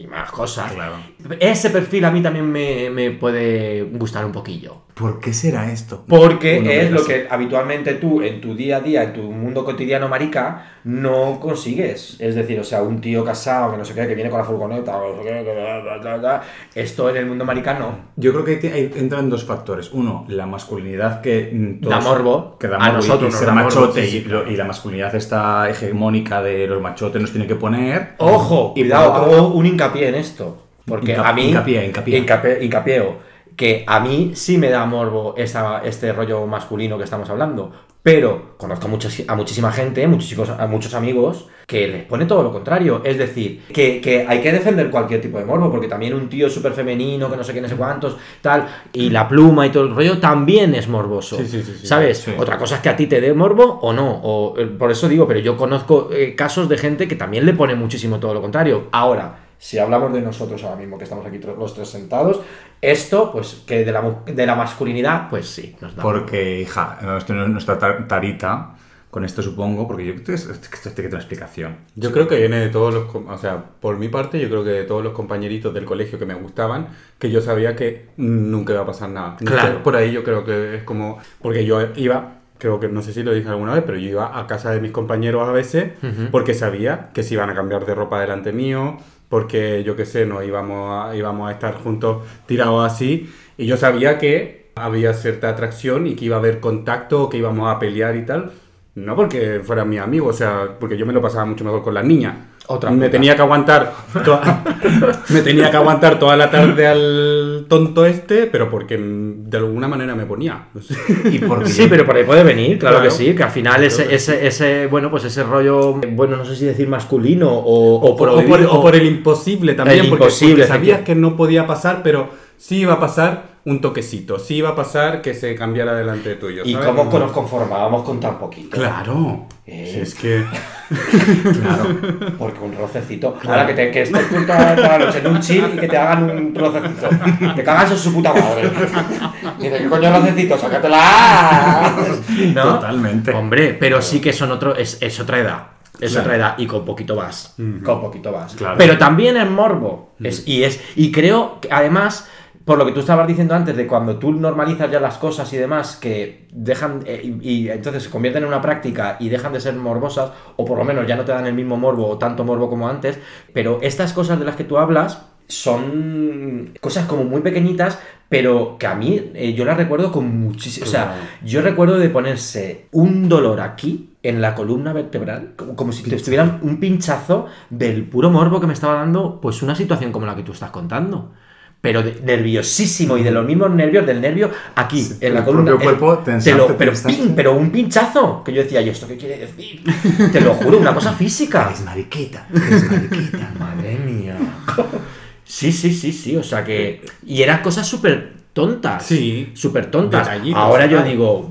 Y más cosas. Claro. Ese perfil a mí también me, me puede gustar un poquillo. ¿Por qué será esto? Porque es lo así. que habitualmente tú en tu día a día, en tu mundo cotidiano marica, no consigues. Es decir, o sea, un tío casado que no sé qué, que viene con la furgoneta, o no sé qué, que bla, bla, bla, bla, esto en el mundo marica no. Yo creo que ahí entran dos factores. Uno, la masculinidad que mm, Da morbo. que da A morbo nosotros y ser machote sí, sí, y, claro. y la masculinidad esta hegemónica de los machotes nos tiene que poner. Ojo, Y cuidado, hago un hincapié en esto. Porque a mí. hincapié, hincapié. hincapieo, Que a mí sí me da morbo esta- este rollo masculino que estamos hablando. Pero conozco a, muchos- a muchísima gente, muchísimos, a muchos amigos, que les pone todo lo contrario. Es decir, que, que hay que defender cualquier tipo de morbo, porque también un tío súper femenino, que no sé quién, no sé cuántos, tal, y la pluma y todo el rollo, también es morboso. Sí, sí, sí. ¿Sabes? Otra cosa es que a ti te dé morbo o no. O, eh, por eso digo, pero yo conozco eh, casos de gente que también le pone muchísimo todo lo contrario. Ahora, si hablamos de nosotros ahora mismo, que estamos aquí los tres sentados, esto, pues, que de la, de la masculinidad, pues sí, nos da. Porque, hija, esto no es nuestra tar- tarita. Con esto supongo, porque yo creo que esto esto tiene que tener una explicación. Yo creo que viene de todos los, o sea, por mi parte, yo creo que de todos los compañeritos del colegio que me gustaban, que yo sabía que nunca iba a pasar nada. Claro. por ahí yo creo que es como, porque yo iba, creo que no sé si lo dije alguna vez, pero yo iba a casa de mis compañeros a veces Ujú. porque sabía que se iban a cambiar de ropa delante mío, porque yo qué sé, no íbamos a, íbamos a estar juntos tirados así, y yo sabía que había cierta atracción y que iba a haber contacto, que íbamos a pelear y tal. No porque fuera mi amigo, o sea, porque yo me lo pasaba mucho mejor con las niñas. Otra me puta. tenía que aguantar toda- me tenía que aguantar toda la tarde al tonto este, pero porque de alguna manera me ponía. Y Sí, pero por ahí puede venir, claro, Claro. que sí, que al final ese, ese, ese, bueno, pues ese rollo, bueno, no sé si decir masculino o, O por, o por- prohibido, o por el imposible también, El porque, imposible, porque sabías que no podía pasar, pero sí iba a pasar un toquecito, sí iba a pasar que se cambiara delante tuyo. ¿Y ¿sabes? cómo nos conformábamos con tan poquito? Claro. Eh. Si es que. Claro, porque un rocecito. Ahora que, te, que estés toda, la noche en un chill y que te hagan un rocecito. Te cagas en su puta madre. Dice, ¿qué coño rocecito? ¡Sácatela! ¿No? Totalmente. Hombre, pero sí que son otro, es, es otra edad. Es Claro. otra edad y con poquito vas. Con poquito vas. Claro. Pero también es morbo. Es, y, es, y creo que además, por lo que tú estabas diciendo antes, de cuando tú normalizas ya las cosas y demás, que dejan. eh, y, y entonces se convierten en una práctica y dejan de ser morbosas, o por lo menos ya no te dan el mismo morbo o tanto morbo como antes. Pero estas cosas de las que tú hablas son cosas como muy pequeñitas, pero que a mí eh, yo las recuerdo con muchísimo. O sea, yo recuerdo de ponerse un dolor aquí, en la columna vertebral, como, como si te estuvieran un pinchazo del puro morbo que me estaba dando, pues una situación como la que tú estás contando. Pero de- nerviosísimo y de los mismos nervios del nervio aquí, en la el columna. propio el- cuerpo te tensarte, lo- pero, pin, pero un pinchazo. Que yo decía, ¿y esto qué quiere decir? Te lo juro, una cosa física. Es mariquita, es mariquita. Madre mía. Sí, sí, sí, sí. O sea que. Y eran cosas súper tontas. Sí. Súper tontas. Ahora yo digo.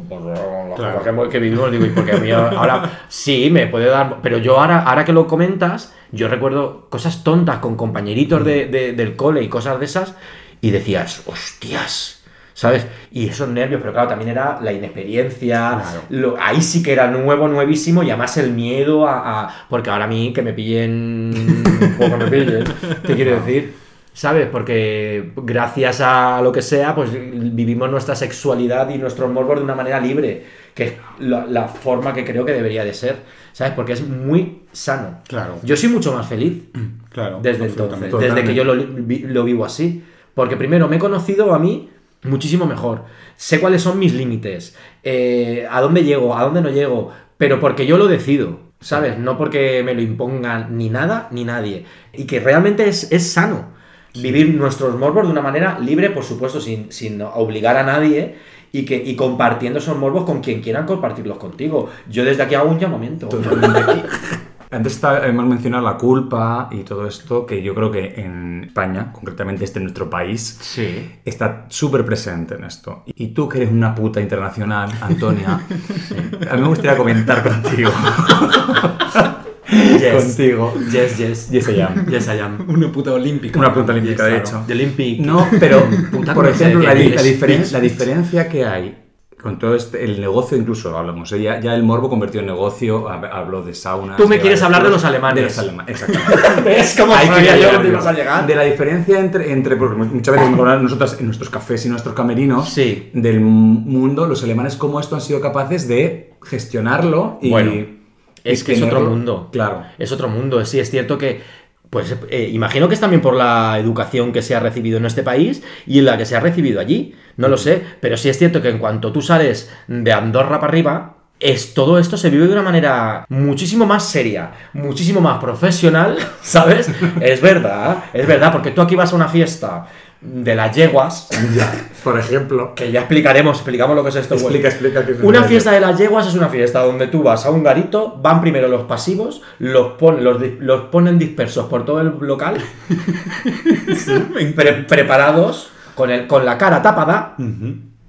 Claro. cosas que, vivimos, digo, y porque a mí ahora sí me puede dar. Pero yo ahora, ahora que lo comentas, yo recuerdo cosas tontas con compañeritos de- de- del cole y cosas de esas. Y decías, hostias. ¿Sabes? Y esos nervios, pero claro, también era la inexperiencia. Claro. lo- ahí sí que era nuevo, nuevísimo, y además el miedo a. a- porque ahora a mí que me pillen. o que me pillen, te quiero decir. ¿Sabes? Porque gracias a lo que sea, pues vivimos nuestra sexualidad y nuestros morbos de una manera libre, que es la, la forma que creo que debería de ser, ¿sabes? Porque es muy sano. Claro. Yo soy mucho más feliz Claro. desde entonces, absolutamente. desde que yo lo, lo vivo así. Porque primero me he conocido a mí muchísimo mejor. Sé cuáles son mis límites, eh, a dónde llego, a dónde no llego, pero porque yo lo decido, ¿sabes? No porque me lo impongan ni nada ni nadie. Y que realmente es, es sano vivir nuestros morbos de una manera libre, por supuesto, sin, sin obligar a nadie. Y, que, y compartiendo esos morbos con quien quieran compartirlos contigo. Yo desde aquí hago un llamamiento. Antes está- hemos mencionado la culpa y todo esto, que yo creo que en España, concretamente este nuestro país, Sí. está súper presente en esto. Y tú que eres una puta internacional, Antonia, a mí me gustaría comentar contigo. Yes. Contigo. Yes, yes. Yes, I am. Yes, I am. Una puta olímpica. Una punta olímpica, de Claro. hecho. The Olympic. No, pero, Puta por cosa ejemplo, de la, la diferen- la diferencia que hay con todo este, el negocio incluso hablamos, ¿eh? ya, ya el morbo convertido en negocio, hab- hablo de saunas. Tú me de quieres varios- hablar de los alemanes. De los alemanes, exactamente. ¿Ves cómo Ahí quería yo dónde yo. ibas a llegar? De la diferencia entre, entre porque muchas veces nosotras en nuestros cafés y nuestros camerinos Sí. del mundo, los alemanes cómo esto han sido capaces de gestionarlo y Bueno, y Es que es otro mundo. Claro. Es otro mundo. Sí, es cierto que. Pues eh, imagino que es también por la educación que se ha recibido en este país y en la que se ha recibido allí. No lo sé. Pero sí es cierto que en cuanto tú sales de Andorra para arriba. Es, todo esto se vive de una manera muchísimo más seria, muchísimo más profesional, ¿sabes? es verdad, es verdad, porque tú aquí vas a una fiesta de las yeguas, Ya, por ejemplo. que ya explicaremos, explicamos lo que es esto. bueno. Explica, explica qué es Una fiesta de las yeguas es una fiesta donde tú vas a un garito, van primero los pasivos, los, pon- los, los ponen dispersos por todo el local, pre- preparados, con, el, con la cara tapada,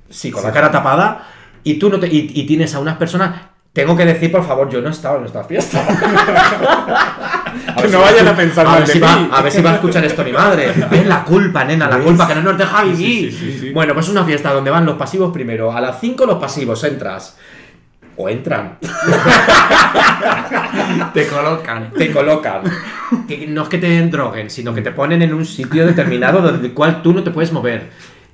sí, con la cara tapada, y tú no te, y, y tienes a unas personas. Tengo que decir, por favor, yo no he estado en esta fiesta. Que no vayan a pensar a ver, si va, a ver si va a escuchar esto mi madre. Es la culpa, nena, la culpa que no nos deja vivir. Sí, sí, sí, sí. Bueno, pues es una fiesta donde van los pasivos primero. A las 5 los pasivos entras. O entran. Te colocan. Te colocan. Que no es que te droguen, sino que te ponen en un sitio determinado donde el cual tú no te puedes mover.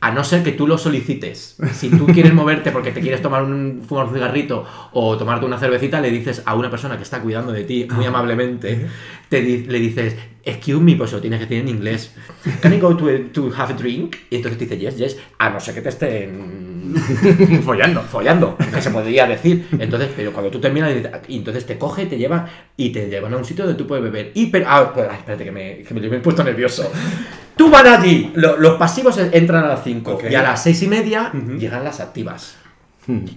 A no ser que tú lo solicites. Si tú quieres moverte porque te quieres tomar un, fumar un cigarrito o tomarte una cervecita, le dices a una persona que está cuidando de ti muy amablemente, te di- le dices, excuse me, pues lo tienes que decir en inglés. Can I go to, a- to have a drink? Y entonces te dice, yes, yes. A no ser que te estén Follando. follando, que se podría decir. Entonces, pero cuando tú terminas, y entonces te coge, te lleva y te llevan a un sitio donde tú puedes beber. Y pero, ah, espérate que me, que me he puesto nervioso. Tú van allí, lo- los pasivos entran a las 5 Ok. y a las 6 y media llegan las activas.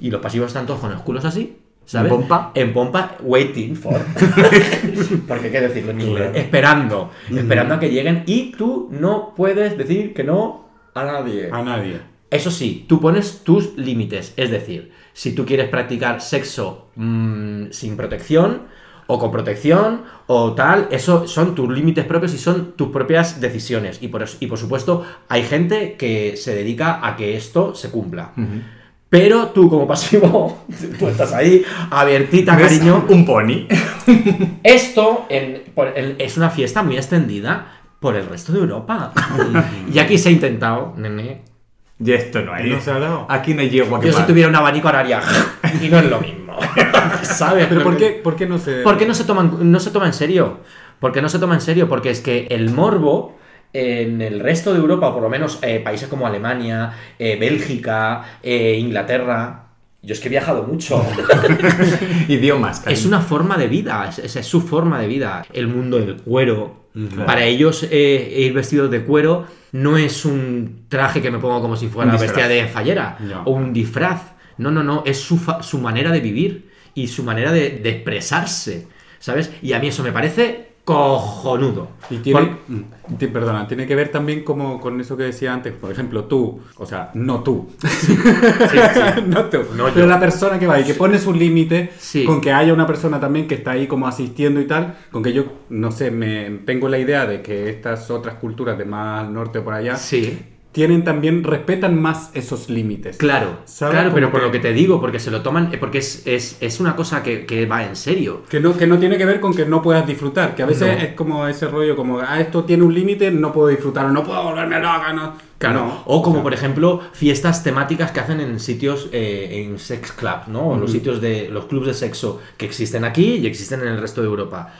Y los pasivos están todos con los culos así. ¿Sabes? ¿En pompa? En pompa, waiting for. Porque hay que decirlo en inglés. Esperando. Esperando a que lleguen. Y tú no puedes decir que no a nadie. A nadie. Eso sí, tú pones tus límites. Es decir, si tú quieres practicar sexo mm, sin protección o con protección o tal, eso son tus límites propios y son tus propias decisiones. Y por, eso- y por supuesto, hay gente que se dedica a que esto se cumpla. Pero tú como pasivo, tú estás ahí, abiertita, cariño. Un pony. Esto en- por- en- es una fiesta muy extendida por el resto de Europa. y aquí se ha intentado, nene, Y esto no hay. No se ha dado. Aquí no yegua que Yo si tuviera un abanico haría y no es lo mismo. ¿Sabes? Pero ¿por qué, por qué no se.? ¿Por qué no se, toman, no se toma en serio? ¿Por qué no se toma en serio? Porque es que el morbo en el resto de Europa, o por lo menos eh, países como Alemania, eh, Bélgica, eh, Inglaterra. Yo es que he viajado mucho. Idiomas, cariño. Es una forma de vida, es, es- es su forma de vida. El mundo del cuero. Para ellos, eh, ir vestidos de cuero no es un traje que me pongo como si fuera Un disfraz. vestida de fallera o un disfraz. No, no, no, es su, su manera de vivir y su manera de, de expresarse, ¿sabes? Y a mí eso me parece cojonudo. Y tiene, Por- mm, perdona, tiene que ver también como con eso que decía antes, por ejemplo, tú, o sea, no tú. no tú. No pero yo. la persona que va y que pone sus límites, Sí. con que haya una persona también que está ahí como asistiendo y tal, con que yo, no sé, me tengo la idea de que estas otras culturas de más norte o por allá, Sí, tienen también, respetan más esos límites. claro, ¿Sabes? claro, pero por que- lo que te digo, porque se lo toman, eh, porque es, es, es una cosa que, que va en serio. Que no, que no tiene que ver con que no puedas disfrutar, que a veces No. es como ese rollo, como, ah, esto tiene un límite, no puedo disfrutar, o no puedo volverme loca, no. Claro, No, o como por ejemplo fiestas temáticas que hacen en sitios, eh, en sex club, ¿no? O los sitios de los clubs de sexo que existen aquí y existen en el resto de Europa.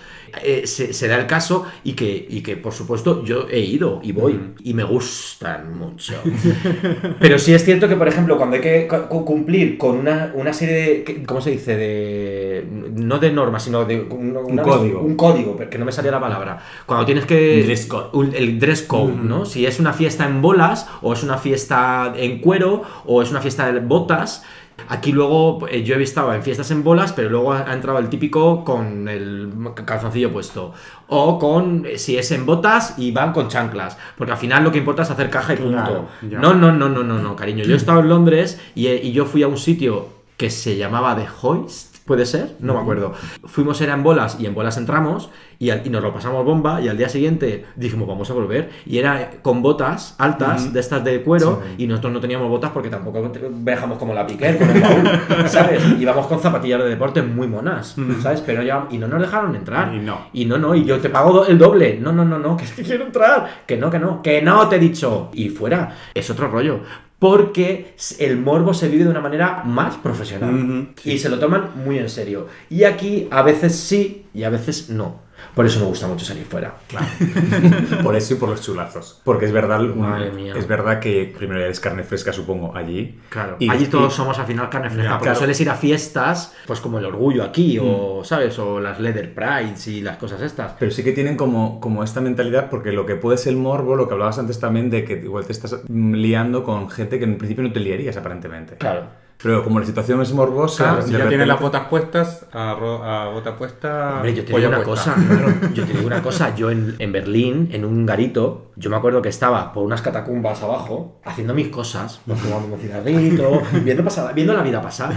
Eh, se, se da el caso y que, y que, por supuesto, yo he ido y voy y me gustan mucho. Pero sí es cierto que, por ejemplo, cuando hay que cu- cumplir con una, una serie de. ¿Cómo se dice? De. No de normas, sino de. Un, una- código. Un código, porque no me salía la palabra. Cuando tienes que. Dress code. un- el dress code, ¿no? Si es una fiesta en bolas, o es una fiesta en cuero, o es una fiesta de botas. Aquí luego eh, yo he estado en fiestas en bolas, pero luego ha ha entrado el típico con el calzoncillo puesto. O con, eh, si es en botas y van con chanclas. Porque al final lo que importa es hacer caja y punto. Claro, no, no, no, no, no, no, cariño. Yo he estado en Londres y, eh, y yo fui a un sitio que se llamaba The Hoist, ¿puede ser? No me acuerdo. Fuimos, era en bolas y en bolas entramos y, al- y nos lo pasamos bomba y al día siguiente dijimos vamos a volver y era con botas altas de estas de cuero y nosotros no teníamos botas porque tampoco viajamos como la piquer con el baúl, ¿sabes? Íbamos con zapatillas de deporte muy monas, ¿sabes? Pero ya y no nos dejaron entrar. Y no. Y no, no, y yo te pago el doble. No, no, no, no, que es que quiero entrar. Que no, que no, que no, te he dicho. Y fuera, es otro rollo. Porque el morbo se vive de una manera más profesional. Y se lo toman muy en serio. Y aquí a veces sí y a veces no. Por eso me gusta mucho salir fuera. Por eso y por los chulazos. Porque es verdad, Madre mía. es verdad que primero es carne fresca, supongo, allí. Claro. Y- Allí todos y- somos al final carne fresca. Ya, porque claro. Mm. sueles ir a fiestas, pues como el orgullo aquí, o, ¿sabes? O las leather prides y las cosas estas. Pero sí que tienen como, como esta mentalidad, porque lo que puede ser el morbo, lo que hablabas antes también, de que igual te estás mm, liando con gente que en principio no te liarías aparentemente. Claro. Pero como la situación es morbosa, Claro, si ya tienes las repente- botas puestas, a, ro- a bota puesta. Hombre, yo te digo una puesta. cosa, yo te digo una cosa, yo en, en Berlín, en un garito, yo me acuerdo que estaba por unas catacumbas abajo, haciendo mis cosas, pues fumando un cigarrito, viendo, pasada- viendo la vida pasar.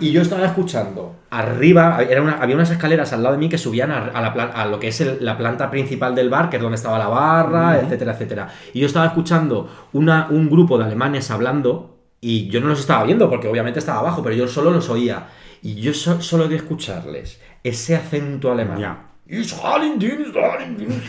Y yo estaba escuchando, arriba, era una- había unas escaleras al lado de mí que subían a, a la a lo que es el- la planta principal del bar, que es donde estaba la barra, etcétera, etcétera. Y yo estaba escuchando una, un grupo de alemanes hablando, y yo no los estaba viendo porque obviamente estaba abajo, pero yo solo los oía. Y yo so- solo de escucharles ese acento alemán.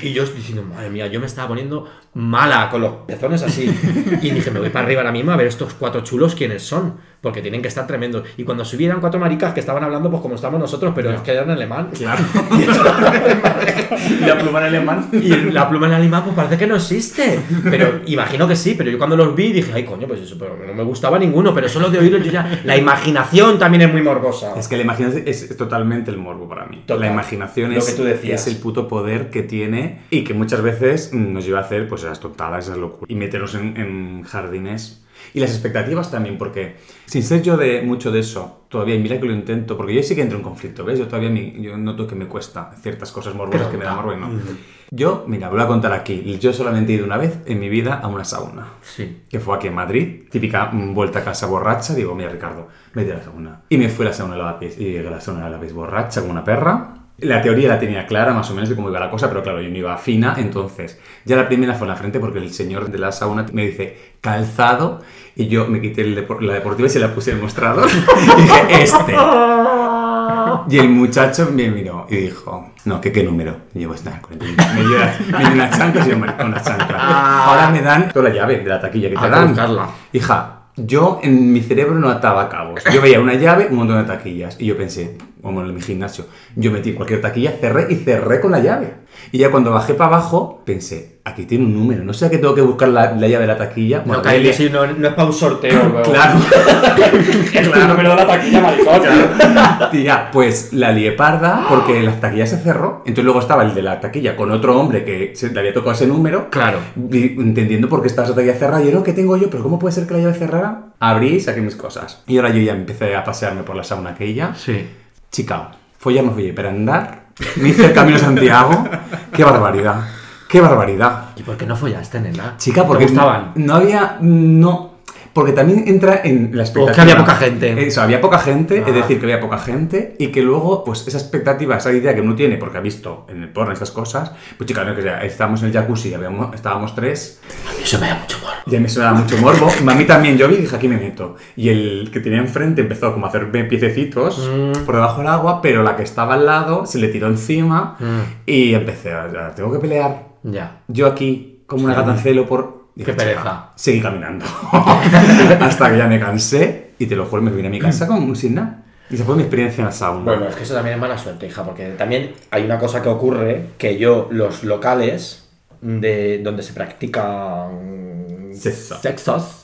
Y yo diciendo, madre mía, yo me estaba poniendo mala con los pezones así. Y dije, me voy para arriba ahora mismo a ver estos cuatro chulos quiénes son. Porque tienen que estar tremendos. Y cuando subieran cuatro maricas que estaban hablando, pues como estamos nosotros, pero es que eran alemán. Claro. y la pluma en alemán. Y la pluma en alemán, pues parece que no existe. Pero imagino que sí, pero yo cuando los vi dije, ay, coño, pues eso, pero no me gustaba ninguno. Pero solo de oírlos yo ya. La imaginación también es muy morbosa. Es que la imaginación es totalmente el morbo para mí. Total. La imaginación Lo es, que tú decías. es el puto poder que tiene y que muchas veces nos lleva a hacer pues esas tontadas, esas locuras y meternos en, en jardines. Y las expectativas también, porque sin ser yo de mucho de eso, todavía, mira que lo intento, porque yo sí que entro en conflicto, ¿ves? Yo todavía me- yo noto que me cuesta ciertas cosas morbosas que me dan morbo y no. Yo, mira, voy a contar aquí. Yo solamente he ido una vez en mi vida a una sauna Sí. que fue aquí en Madrid, típica mm, vuelta a casa borracha, digo, mira Ricardo, vete a la sauna. Y me fui a la sauna a la vez, y a la sauna a la vez borracha como una perra. La teoría la tenía clara más o menos de cómo iba la cosa, pero claro, yo no iba fina, entonces ya la primera fue en la frente porque el señor de la sauna me dice calzado y yo me quité depor- la deportiva y se la puse en el mostrador y dije, este. Y el muchacho me miró y dijo, no, ¿qué, qué número? Y yo, pues nada, 41. Me dio, la- me dio unas chanclas y yo, maricón, unas chanclas. Ahora me dan toda la llave de la taquilla que te dan. buscarla. Hija, yo en mi cerebro no ataba cabos. Yo veía una llave, un montón de taquillas. Y yo pensé, como en mi gimnasio, yo metí cualquier taquilla, cerré y cerré con la llave. Y ya cuando bajé para abajo, pensé, aquí tiene un número. No sé a qué tengo que buscar la, la llave de la taquilla. No, Bueno, Kylie, le- sí, no, no es para un sorteo luego. Claro. Es tu número de la taquilla, maricón. Tía, pues la lié parda porque la taquilla se cerró. Entonces luego estaba el de la taquilla con otro hombre que se, le había tocado ese número. Claro. Y entendiendo por qué estaba esa taquilla cerrada. Y yo, no, ¿qué tengo yo? ¿Pero cómo puede ser que la llave cerrara? Abrí y saqué mis cosas. Y ahora yo ya empecé a pasearme por la sauna aquella. Sí. Chica, follar no follé, pero andar. Me hice el camino de Santiago. ¡Qué barbaridad! ¡Qué barbaridad! ¿Y por qué no follaste, nena? Chica, porque ¿Te gustaban? no había. No. Porque también entra en la expectativa. que había poca gente. Eso, había poca gente, Ah. es decir, que había poca gente y que luego, pues esa expectativa, esa idea que uno tiene porque ha visto en el porno estas cosas, pues chica, no, que sea, estábamos en el jacuzzi, habíamos, estábamos tres, A mí eso me da mucho morbo. ya me suena mucho morbo. A mí también, yo vi y dije, aquí me meto. Y el que tenía enfrente empezó como a hacerme piececitos Mm. por debajo del agua, pero la que estaba al lado se le tiró encima Mm. y empecé, a, "Ya, tengo que pelear. Ya. Yo aquí, como una gata en celo por... Dije, Qué pereza. "Chica, Seguí caminando. Hasta que ya me cansé y te lo juro, me vine a mi casa como sin nada. Y esa fue mi experiencia en la sauna. Bueno, es que eso también es mala suerte, hija, porque también hay una cosa que ocurre, que yo, los locales de donde se practican Sexo. sexos,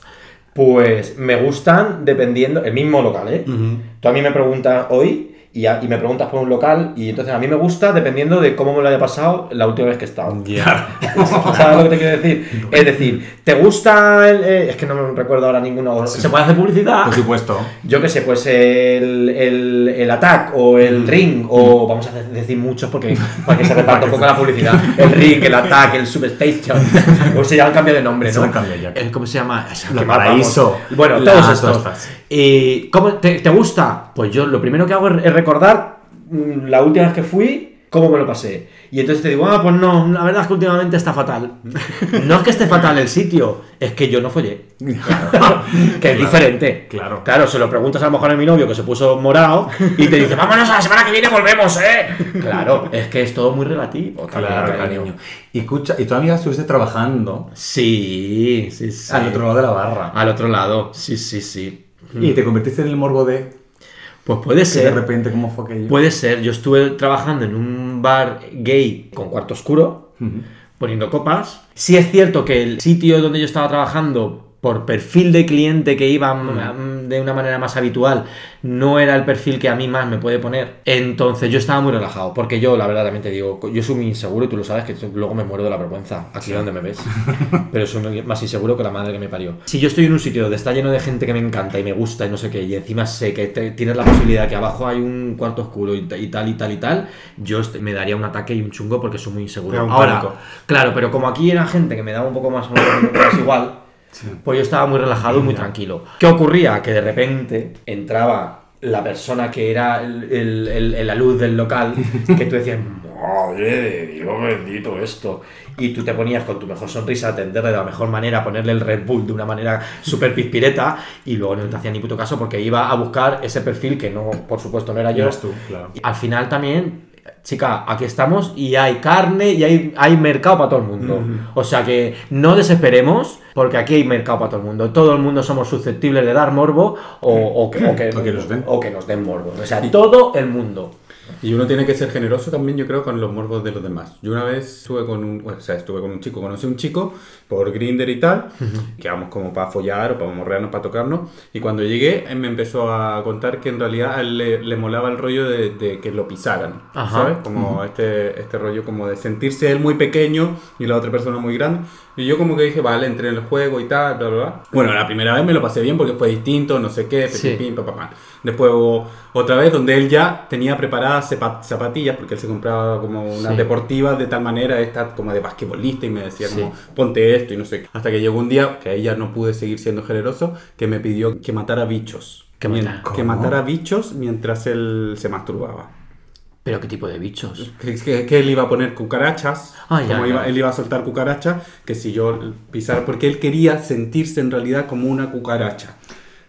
pues me gustan dependiendo, el mismo local, ¿eh? Tú a mí me preguntas hoy y, a- y me preguntas por un local y entonces a mí me gusta dependiendo de cómo me lo haya pasado la última vez que he estado. ¿Sabes lo que te quiero decir? Es decir, ¿te gusta el, eh, es que no me recuerdo ahora ninguno. ¿Se puede hacer publicidad? Por supuesto. Yo qué sé, pues el, el, el Attack o el Ring, o vamos a de- decir muchos porque para que se reparta un poco la publicidad. El Ring, el Attack, el Substation, o se ya han cambiado de nombre, Se ¿no? han cambiado ya. El- ¿Cómo se llama? Mal Paraíso. Bueno, Las todos estos. tostas. ¿Y cómo te, te gusta? Pues yo lo primero que hago es, recordar mm, la última vez que fui, cómo me lo pasé. Y entonces te digo, ah, pues no, la verdad es que últimamente está fatal. No es que esté fatal el sitio, es que yo no follé. que es diferente. claro. Claro, se lo preguntas a lo mejor a mi novio que se puso morado y te dice, vámonos a la semana que viene, volvemos, ¿eh? Claro, es que es todo muy relativo. también, Claro, cariño. cariño. Y escucha, y tu amiga estuviste trabajando Sí, sí, sí. al otro lado de la barra. Al otro lado, sí, sí, sí. Y te convertiste en el morbo de Pues puede que de ser. repente, ¿cómo fue aquello? Puede ser. Yo estuve trabajando en un bar gay con cuarto oscuro, poniendo copas. Sí es cierto que el sitio donde yo estaba trabajando, por perfil de cliente que iba mm, de una manera más habitual, no era el perfil que a mí más me puede poner. Entonces yo estaba muy relajado, porque yo, la verdad, también te digo, yo soy muy inseguro y tú lo sabes que luego me muero de la vergüenza, aquí donde me ves. Pero soy más inseguro que la madre que me parió. Si yo estoy en un sitio donde está lleno de gente que me encanta y me gusta y no sé qué, y encima sé que te- tienes la posibilidad que abajo hay un cuarto oscuro y, ta- y tal y tal y tal, yo me daría un ataque y un chungo porque soy muy inseguro. Ahora, pánico. claro, pero como aquí era gente que me daba un poco más, más igual, pues yo estaba muy relajado y muy tranquilo. ¿Qué ocurría? Que de repente entraba la persona que era el- el- el- el- la luz del local, que tú decías, madre de Dios bendito esto. Y tú te ponías con tu mejor sonrisa a atenderle de la mejor manera, a ponerle el Red Bull de una manera súper pispireta, y luego no te hacía ni puto caso porque iba a buscar ese perfil que no, por supuesto, no era yo. Eras tú, claro. Y al final también, chica, aquí estamos y hay carne y hay, hay mercado para todo el mundo. O sea que no desesperemos porque aquí hay mercado para todo el mundo. Todo el mundo somos susceptibles de dar morbo o, o que, o que- O que nos den. o que nos den morbo. O sea, todo el mundo. Y uno tiene que ser generoso también, yo creo, con los morbos de los demás. Yo una vez estuve con un, o sea, estuve con un chico, conocí a un chico por Grinder y tal, que vamos como para follar o para morrearnos, para tocarnos. Y cuando llegué, él me empezó a contar que en realidad a él le, le molaba el rollo de, de que lo pisaran, Ajá. ¿sabes? Como este, este rollo como de sentirse él muy pequeño y la otra persona muy grande. Y yo como que dije, vale, entré en el juego y tal, bla, bla, bla. Bueno, la primera vez me lo pasé bien porque fue distinto, no sé qué, Sí. pim, pa, pa, pa. Después hubo otra vez donde él ya tenía preparadas zapatillas, porque él se compraba como unas Sí. deportivas de tal manera, estas como de basquetbolista, y me decía Sí. como, ponte esto y no sé qué. Hasta que llegó un día, que ahí ya no pude seguir siendo generoso, que me pidió que matara bichos. ¿Que matara bichos mientras él se masturbaba. Pero qué tipo de bichos. Que, que- que él iba a poner cucarachas, Ah, ya, como ya. iba- él iba a soltar cucarachas, que si yo pisara, porque él quería sentirse en realidad como una cucaracha.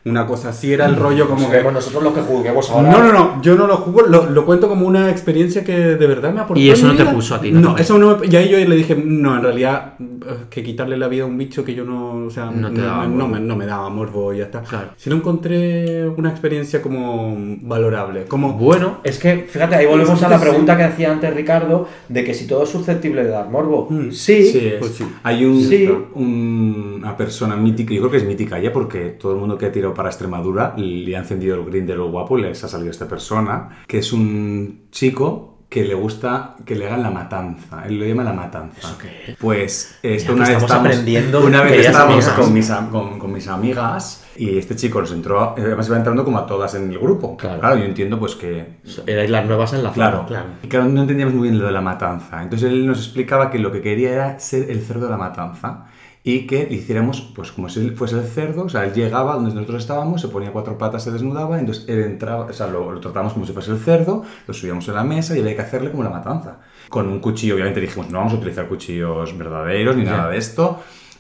Una cosa así era el rollo como que... Somos nosotros los que juguemos No, no, no, yo no lo jugo, lo, lo cuento como una experiencia que de verdad me aportó. Y eso no te puso a ti, ¿no? No, eso no me, y ahí yo le dije, no, en realidad, eh, que quitarle la vida a un bicho que yo no, o sea, No te no, daba no morbo. me, no me daba morbo y ya está. Claro. Si no encontré una experiencia como valorable, como... Bueno, es que, fíjate, ahí volvemos Es a que la sí. pregunta que hacía antes Ricardo, de que si todo es susceptible de dar morbo. Mm. Sí, Sí, es. pues sí. Hay un- Sí. un- una persona mítica, yo creo que es mítica ya porque todo el mundo que ha tirado para Extremadura le ha encendido el green de lo guapo y les ha salido esta persona, que es un chico que le gusta que le hagan la matanza. Él lo llama la matanza. ¿Eso qué es? Pues esto una vez estamos aprendiendo, una vez estábamos con mis, con, con mis amigas y este chico nos entró, además iba entrando como a todas en el grupo. Claro. yo entiendo pues que erais las nuevas en la Claro, claro. Y claro, no entendíamos muy bien lo de la matanza. Entonces él nos explicaba que lo que quería era ser el cerdo de la matanza y que le hiciéramos, pues como si fuese el cerdo, o sea, él llegaba donde nosotros estábamos, se ponía cuatro patas, se desnudaba, entonces él entraba, o sea, lo, lo tratábamos como si fuese el cerdo, lo subíamos en la mesa y había que hacerle como la matanza. Con un cuchillo, obviamente dijimos, no vamos a utilizar cuchillos verdaderos ni nada de esto.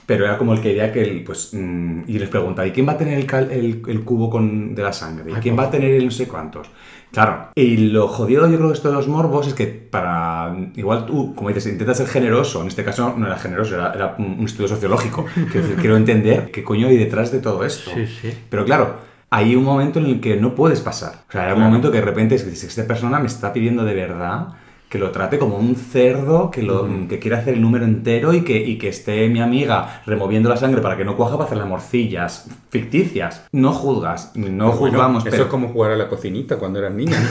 Pero era como quería que él, pues, mm, y les preguntaba, ¿y quién va a tener el, cal- el, el cubo con, de la sangre? ¿Y Ay, quién va a tener el no sé cuántos? Claro, y lo jodido yo creo de esto de los morbos es que para, igual tú, como dices, intentas ser generoso, en este caso no era generoso, era, era un estudio sociológico, quiero decir, quiero entender qué coño hay detrás de todo esto. Sí, sí. Pero claro, hay un momento en el que no puedes pasar. O sea, hay un momento que de repente es que dices, esta persona me está pidiendo de verdad que lo trate como un cerdo, que, lo, que quiere hacer el número entero y que, y que esté mi amiga removiendo la sangre para que no cuaja para hacerle morcillas ficticias. No juzgas, no juzgamos, eso pero... es como jugar a la cocinita cuando eras niña.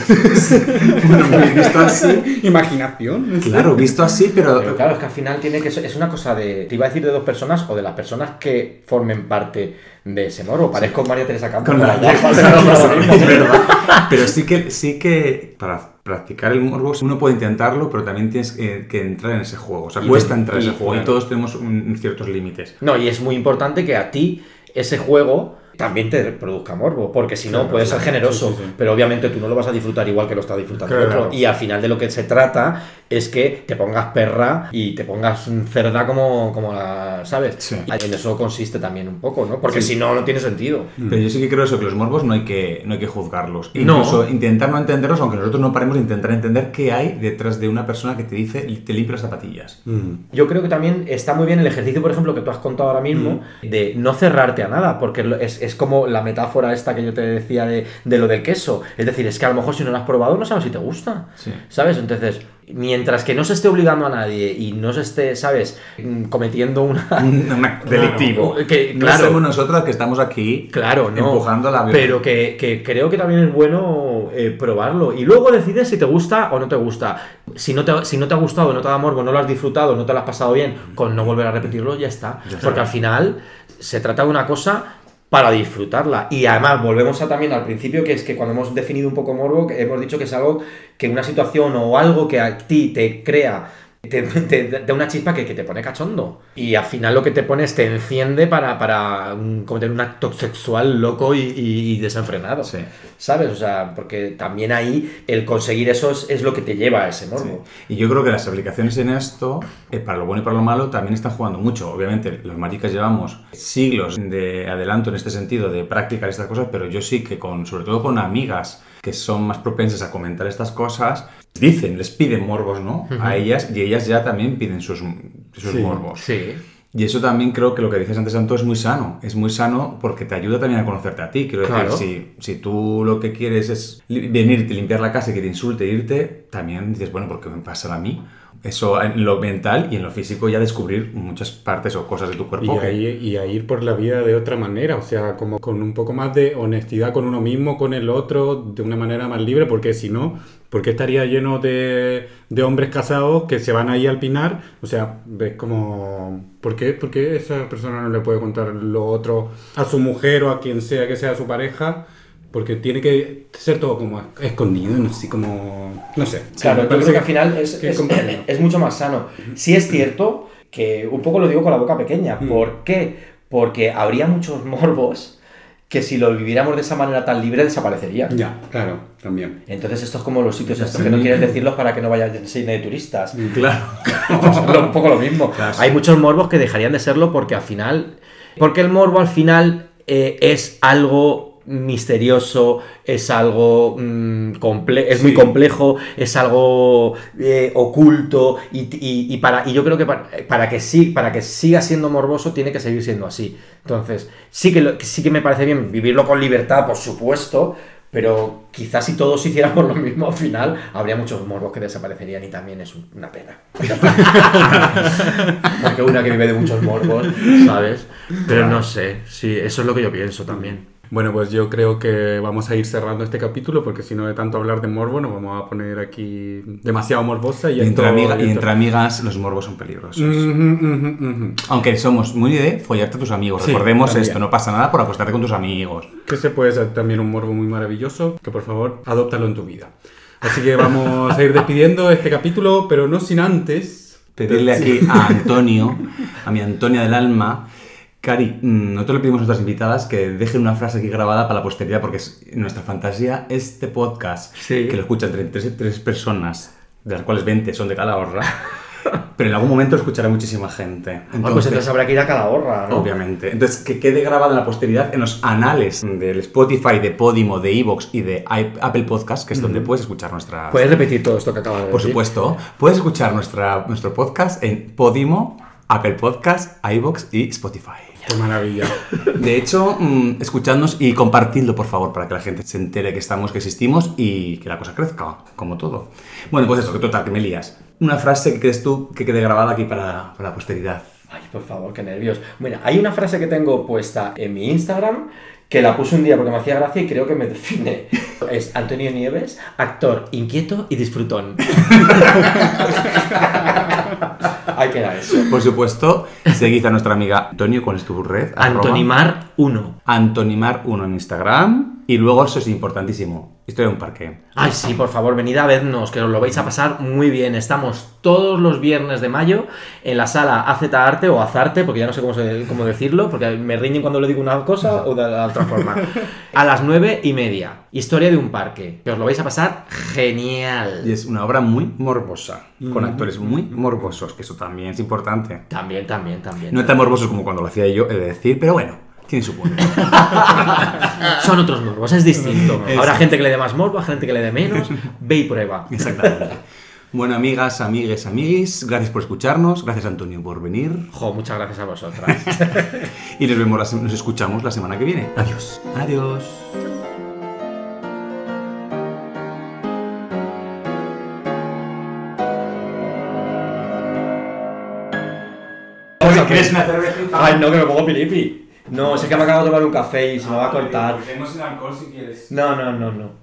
Bueno, visto así, Imaginación. claro, visto así, pero... Pero claro, es que al final tiene que ser, es una cosa de, te iba a decir de dos personas o de las personas que formen parte de ese moro. Parezco María Teresa Campos. Con la Pero es verdad. Sí que, sí que para practicar el morbo uno puede intentarlo, pero también tienes que, que entrar en ese juego. O sea, Y- cuesta entrar en ese juego y todos tenemos un- ciertos límites. No, y es muy importante que a ti ese juego también te produzca morbo, porque si no Claro, puedes ser generoso, sí, sí, sí. pero obviamente tú no lo vas a disfrutar igual que lo está disfrutando Claro. otro. Y al final de lo que se trata es que te pongas perra y te pongas cerda como, como la, ¿sabes? Sí. En eso consiste también un poco, ¿no? Porque si no, no tiene sentido. Pero yo sí que creo eso, que los morbos no hay que, no hay que juzgarlos. No. Incluso intentar no entenderlos, aunque nosotros no paremos de intentar entender qué hay detrás de una persona que te dice, te limpia las zapatillas. Mm. Yo creo que también está muy bien el ejercicio, por ejemplo, que tú has contado ahora mismo, de no cerrarte a nada, porque lo- es, es como la metáfora esta que yo te decía de, de lo del queso. Es decir, es que a lo mejor si no lo has probado no sabes si te gusta. Sí. ¿Sabes? Entonces, mientras que no se esté obligando a nadie y no se esté, ¿sabes? Mm, Cometiendo una... Un un delictivo. Que, no claro. somos nosotras que estamos aquí Claro, no. empujando la violencia. Pero que, que creo que también es bueno eh, probarlo. Y luego decides si te gusta o no te gusta. Si no te, si no te ha gustado, no te da morbo, no lo has disfrutado, no te lo has pasado bien, con no volver a repetirlo, ya está. Porque al final se trata de una cosa para disfrutarla. Y además, volvemos a también al principio, que es que cuando hemos definido un poco morbo, hemos dicho que es algo que una situación o algo que a ti te crea te, te da una chispa que, que te pone cachondo. Y al final lo que te pones te enciende para, para cometer un acto sexual loco y, y- y desenfrenado. Sí. ¿Sabes? O sea, porque también ahí el conseguir eso es, es lo que te lleva a ese morbo. Y yo creo que las aplicaciones en esto, eh, para lo bueno y para lo malo, también están jugando mucho. Obviamente, los maricas llevamos siglos de adelanto en este sentido de practicar estas cosas, pero yo sí que con, sobre todo con amigas que son más propensas a comentar estas cosas, dicen, les piden morbos, ¿no? A ellas y ellas ya también piden sus, sus Sí. morbos. Sí. Y eso también creo que lo que dices antes, Santo, es muy sano. Es muy sano porque te ayuda también a conocerte a ti. Quiero Claro. decir, si, si tú lo que quieres es li- venirte, limpiar la casa y que te insulte irte, también dices, bueno, ¿por qué me pasa a mí? Eso en lo mental y en lo físico ya descubrir muchas partes o cosas de tu Y cuerpo. a, que- ir, y a ir por la vida de otra manera, o sea, como con un poco más de honestidad con uno mismo, con el otro, de una manera más libre, porque si no, ¿por qué estaría lleno de, de hombres casados que se van ahí al pinar? O sea, ves como, ¿por qué, ¿por qué esa persona no le puede contar lo otro a su mujer o a quien sea que sea su pareja? Porque tiene que ser todo como escondido, no sé, como, no sé. Claro, yo creo que al final es, que es- mucho más sano. Sí es cierto que un poco lo digo con la boca pequeña. Mm. ¿Por qué? Porque habría muchos morbos que si lo viviéramos de esa manera tan libre desaparecerían. Ya, claro, también. Entonces esto es como los sitios estos que no quieres decirlos para que no vayan llenos de turistas. Claro. Pues lo- un poco lo mismo. Claro. Hay muchos morbos que dejarían de serlo porque al final. Porque el morbo al final eh, es algo misterioso, es algo mm, comple- es muy complejo, es algo eh, oculto y, y- y para y yo creo que para, para que sí, para que siga siendo morboso tiene que seguir siendo así. Entonces sí que lo- sí que me parece bien vivirlo con libertad, por supuesto. Pero quizás si todos hiciéramos lo mismo al final, habría muchos morbos que desaparecerían y también es una pena. Porque una que vive de muchos morbos, ¿sabes? Pero no sé, sí, eso es lo que yo pienso también. Bueno, pues yo creo que vamos a ir cerrando este capítulo porque si no de tanto hablar de morbo nos vamos a poner aquí demasiado morbosa y, Y entre, esto- amiga- y esto- entre amigas los morbos son peligrosos. Aunque somos muy de follarte a tus amigos. Sí, Recordemos también. esto, no pasa nada por acostarte con tus amigos. Que se puede ser también un morbo muy maravilloso, que por favor, adóptalo en tu vida. Así que vamos a ir despidiendo este capítulo, pero no sin antes... Pedirle aquí a Antonio, a mi Antonia del alma, Cari, mm, nosotros le pedimos a nuestras invitadas que dejen una frase aquí grabada para la posteridad, porque es nuestra fantasía, este podcast, Sí. que lo escuchan entre tres, tres personas, de las cuales 20 son de Calahorra, pero en algún momento lo escuchará muchísima gente. Ah, pues entonces habrá que ir a Calahorra, ¿no? Obviamente. Entonces, que quede grabado en la posteridad en los anales del Spotify, de Podimo, de Evox y de Apple Podcast, que es donde puedes escuchar nuestra... ¿Puedes repetir todo esto que acabas de decir? Por supuesto, puedes escuchar nuestra, nuestro podcast en Podimo, Apple Podcast, iVoox y Spotify. ¡Qué maravilla! De hecho, mm, escuchadnos y compartidlo, por favor, para que la gente se entere que estamos, que existimos y que la cosa crezca, como todo. Bueno, pues eso, que total, que me lías. Una frase que crees tú que quede grabada aquí para, para la posteridad. Ay, por favor, qué nervios. Mira, hay una frase que tengo puesta en mi Instagram que la puse un día porque me hacía gracia y creo que me define. Es Antonio Nieves, actor inquieto y disfrutón. Ahí queda eso. Por supuesto, seguid a nuestra amiga Antonio, ¿cuál es tu red? Arroba Antonimar 1. Antonimar1 en Instagram. Y luego, eso es importantísimo, historia de un parque. Ay, sí, por favor, venid a vernos, que os lo vais a pasar muy bien. Estamos todos los viernes de mayo en la sala AZ Arte o Azarte, porque ya no sé cómo, se- cómo decirlo, porque me riñen cuando le digo una cosa o de la otra forma. A las nueve y media. Historia de un parque, que os lo vais a pasar genial. Y es una obra muy morbosa, con actores muy morbosos, que eso también es importante. También, también, también. No tan morbosos como cuando lo hacía yo, he de decir, pero bueno, tiene su punto. Son otros morbos, es distinto. Habrá gente que le dé más morbo, gente que le dé menos. Ve y prueba. Exactamente. Bueno, amigas, amigues, amiguis, gracias por escucharnos, gracias Antonio por venir Jo, muchas gracias a vosotras. y nos vemos, nos escuchamos la semana que viene. Adiós. Adiós. ¿Quieres una cervecita? Ay, no, que me pongo piripi. No, sé que me acabo de tomar un café y se me va a cortar. Tenemos el alcohol si quieres. No, no, no, no.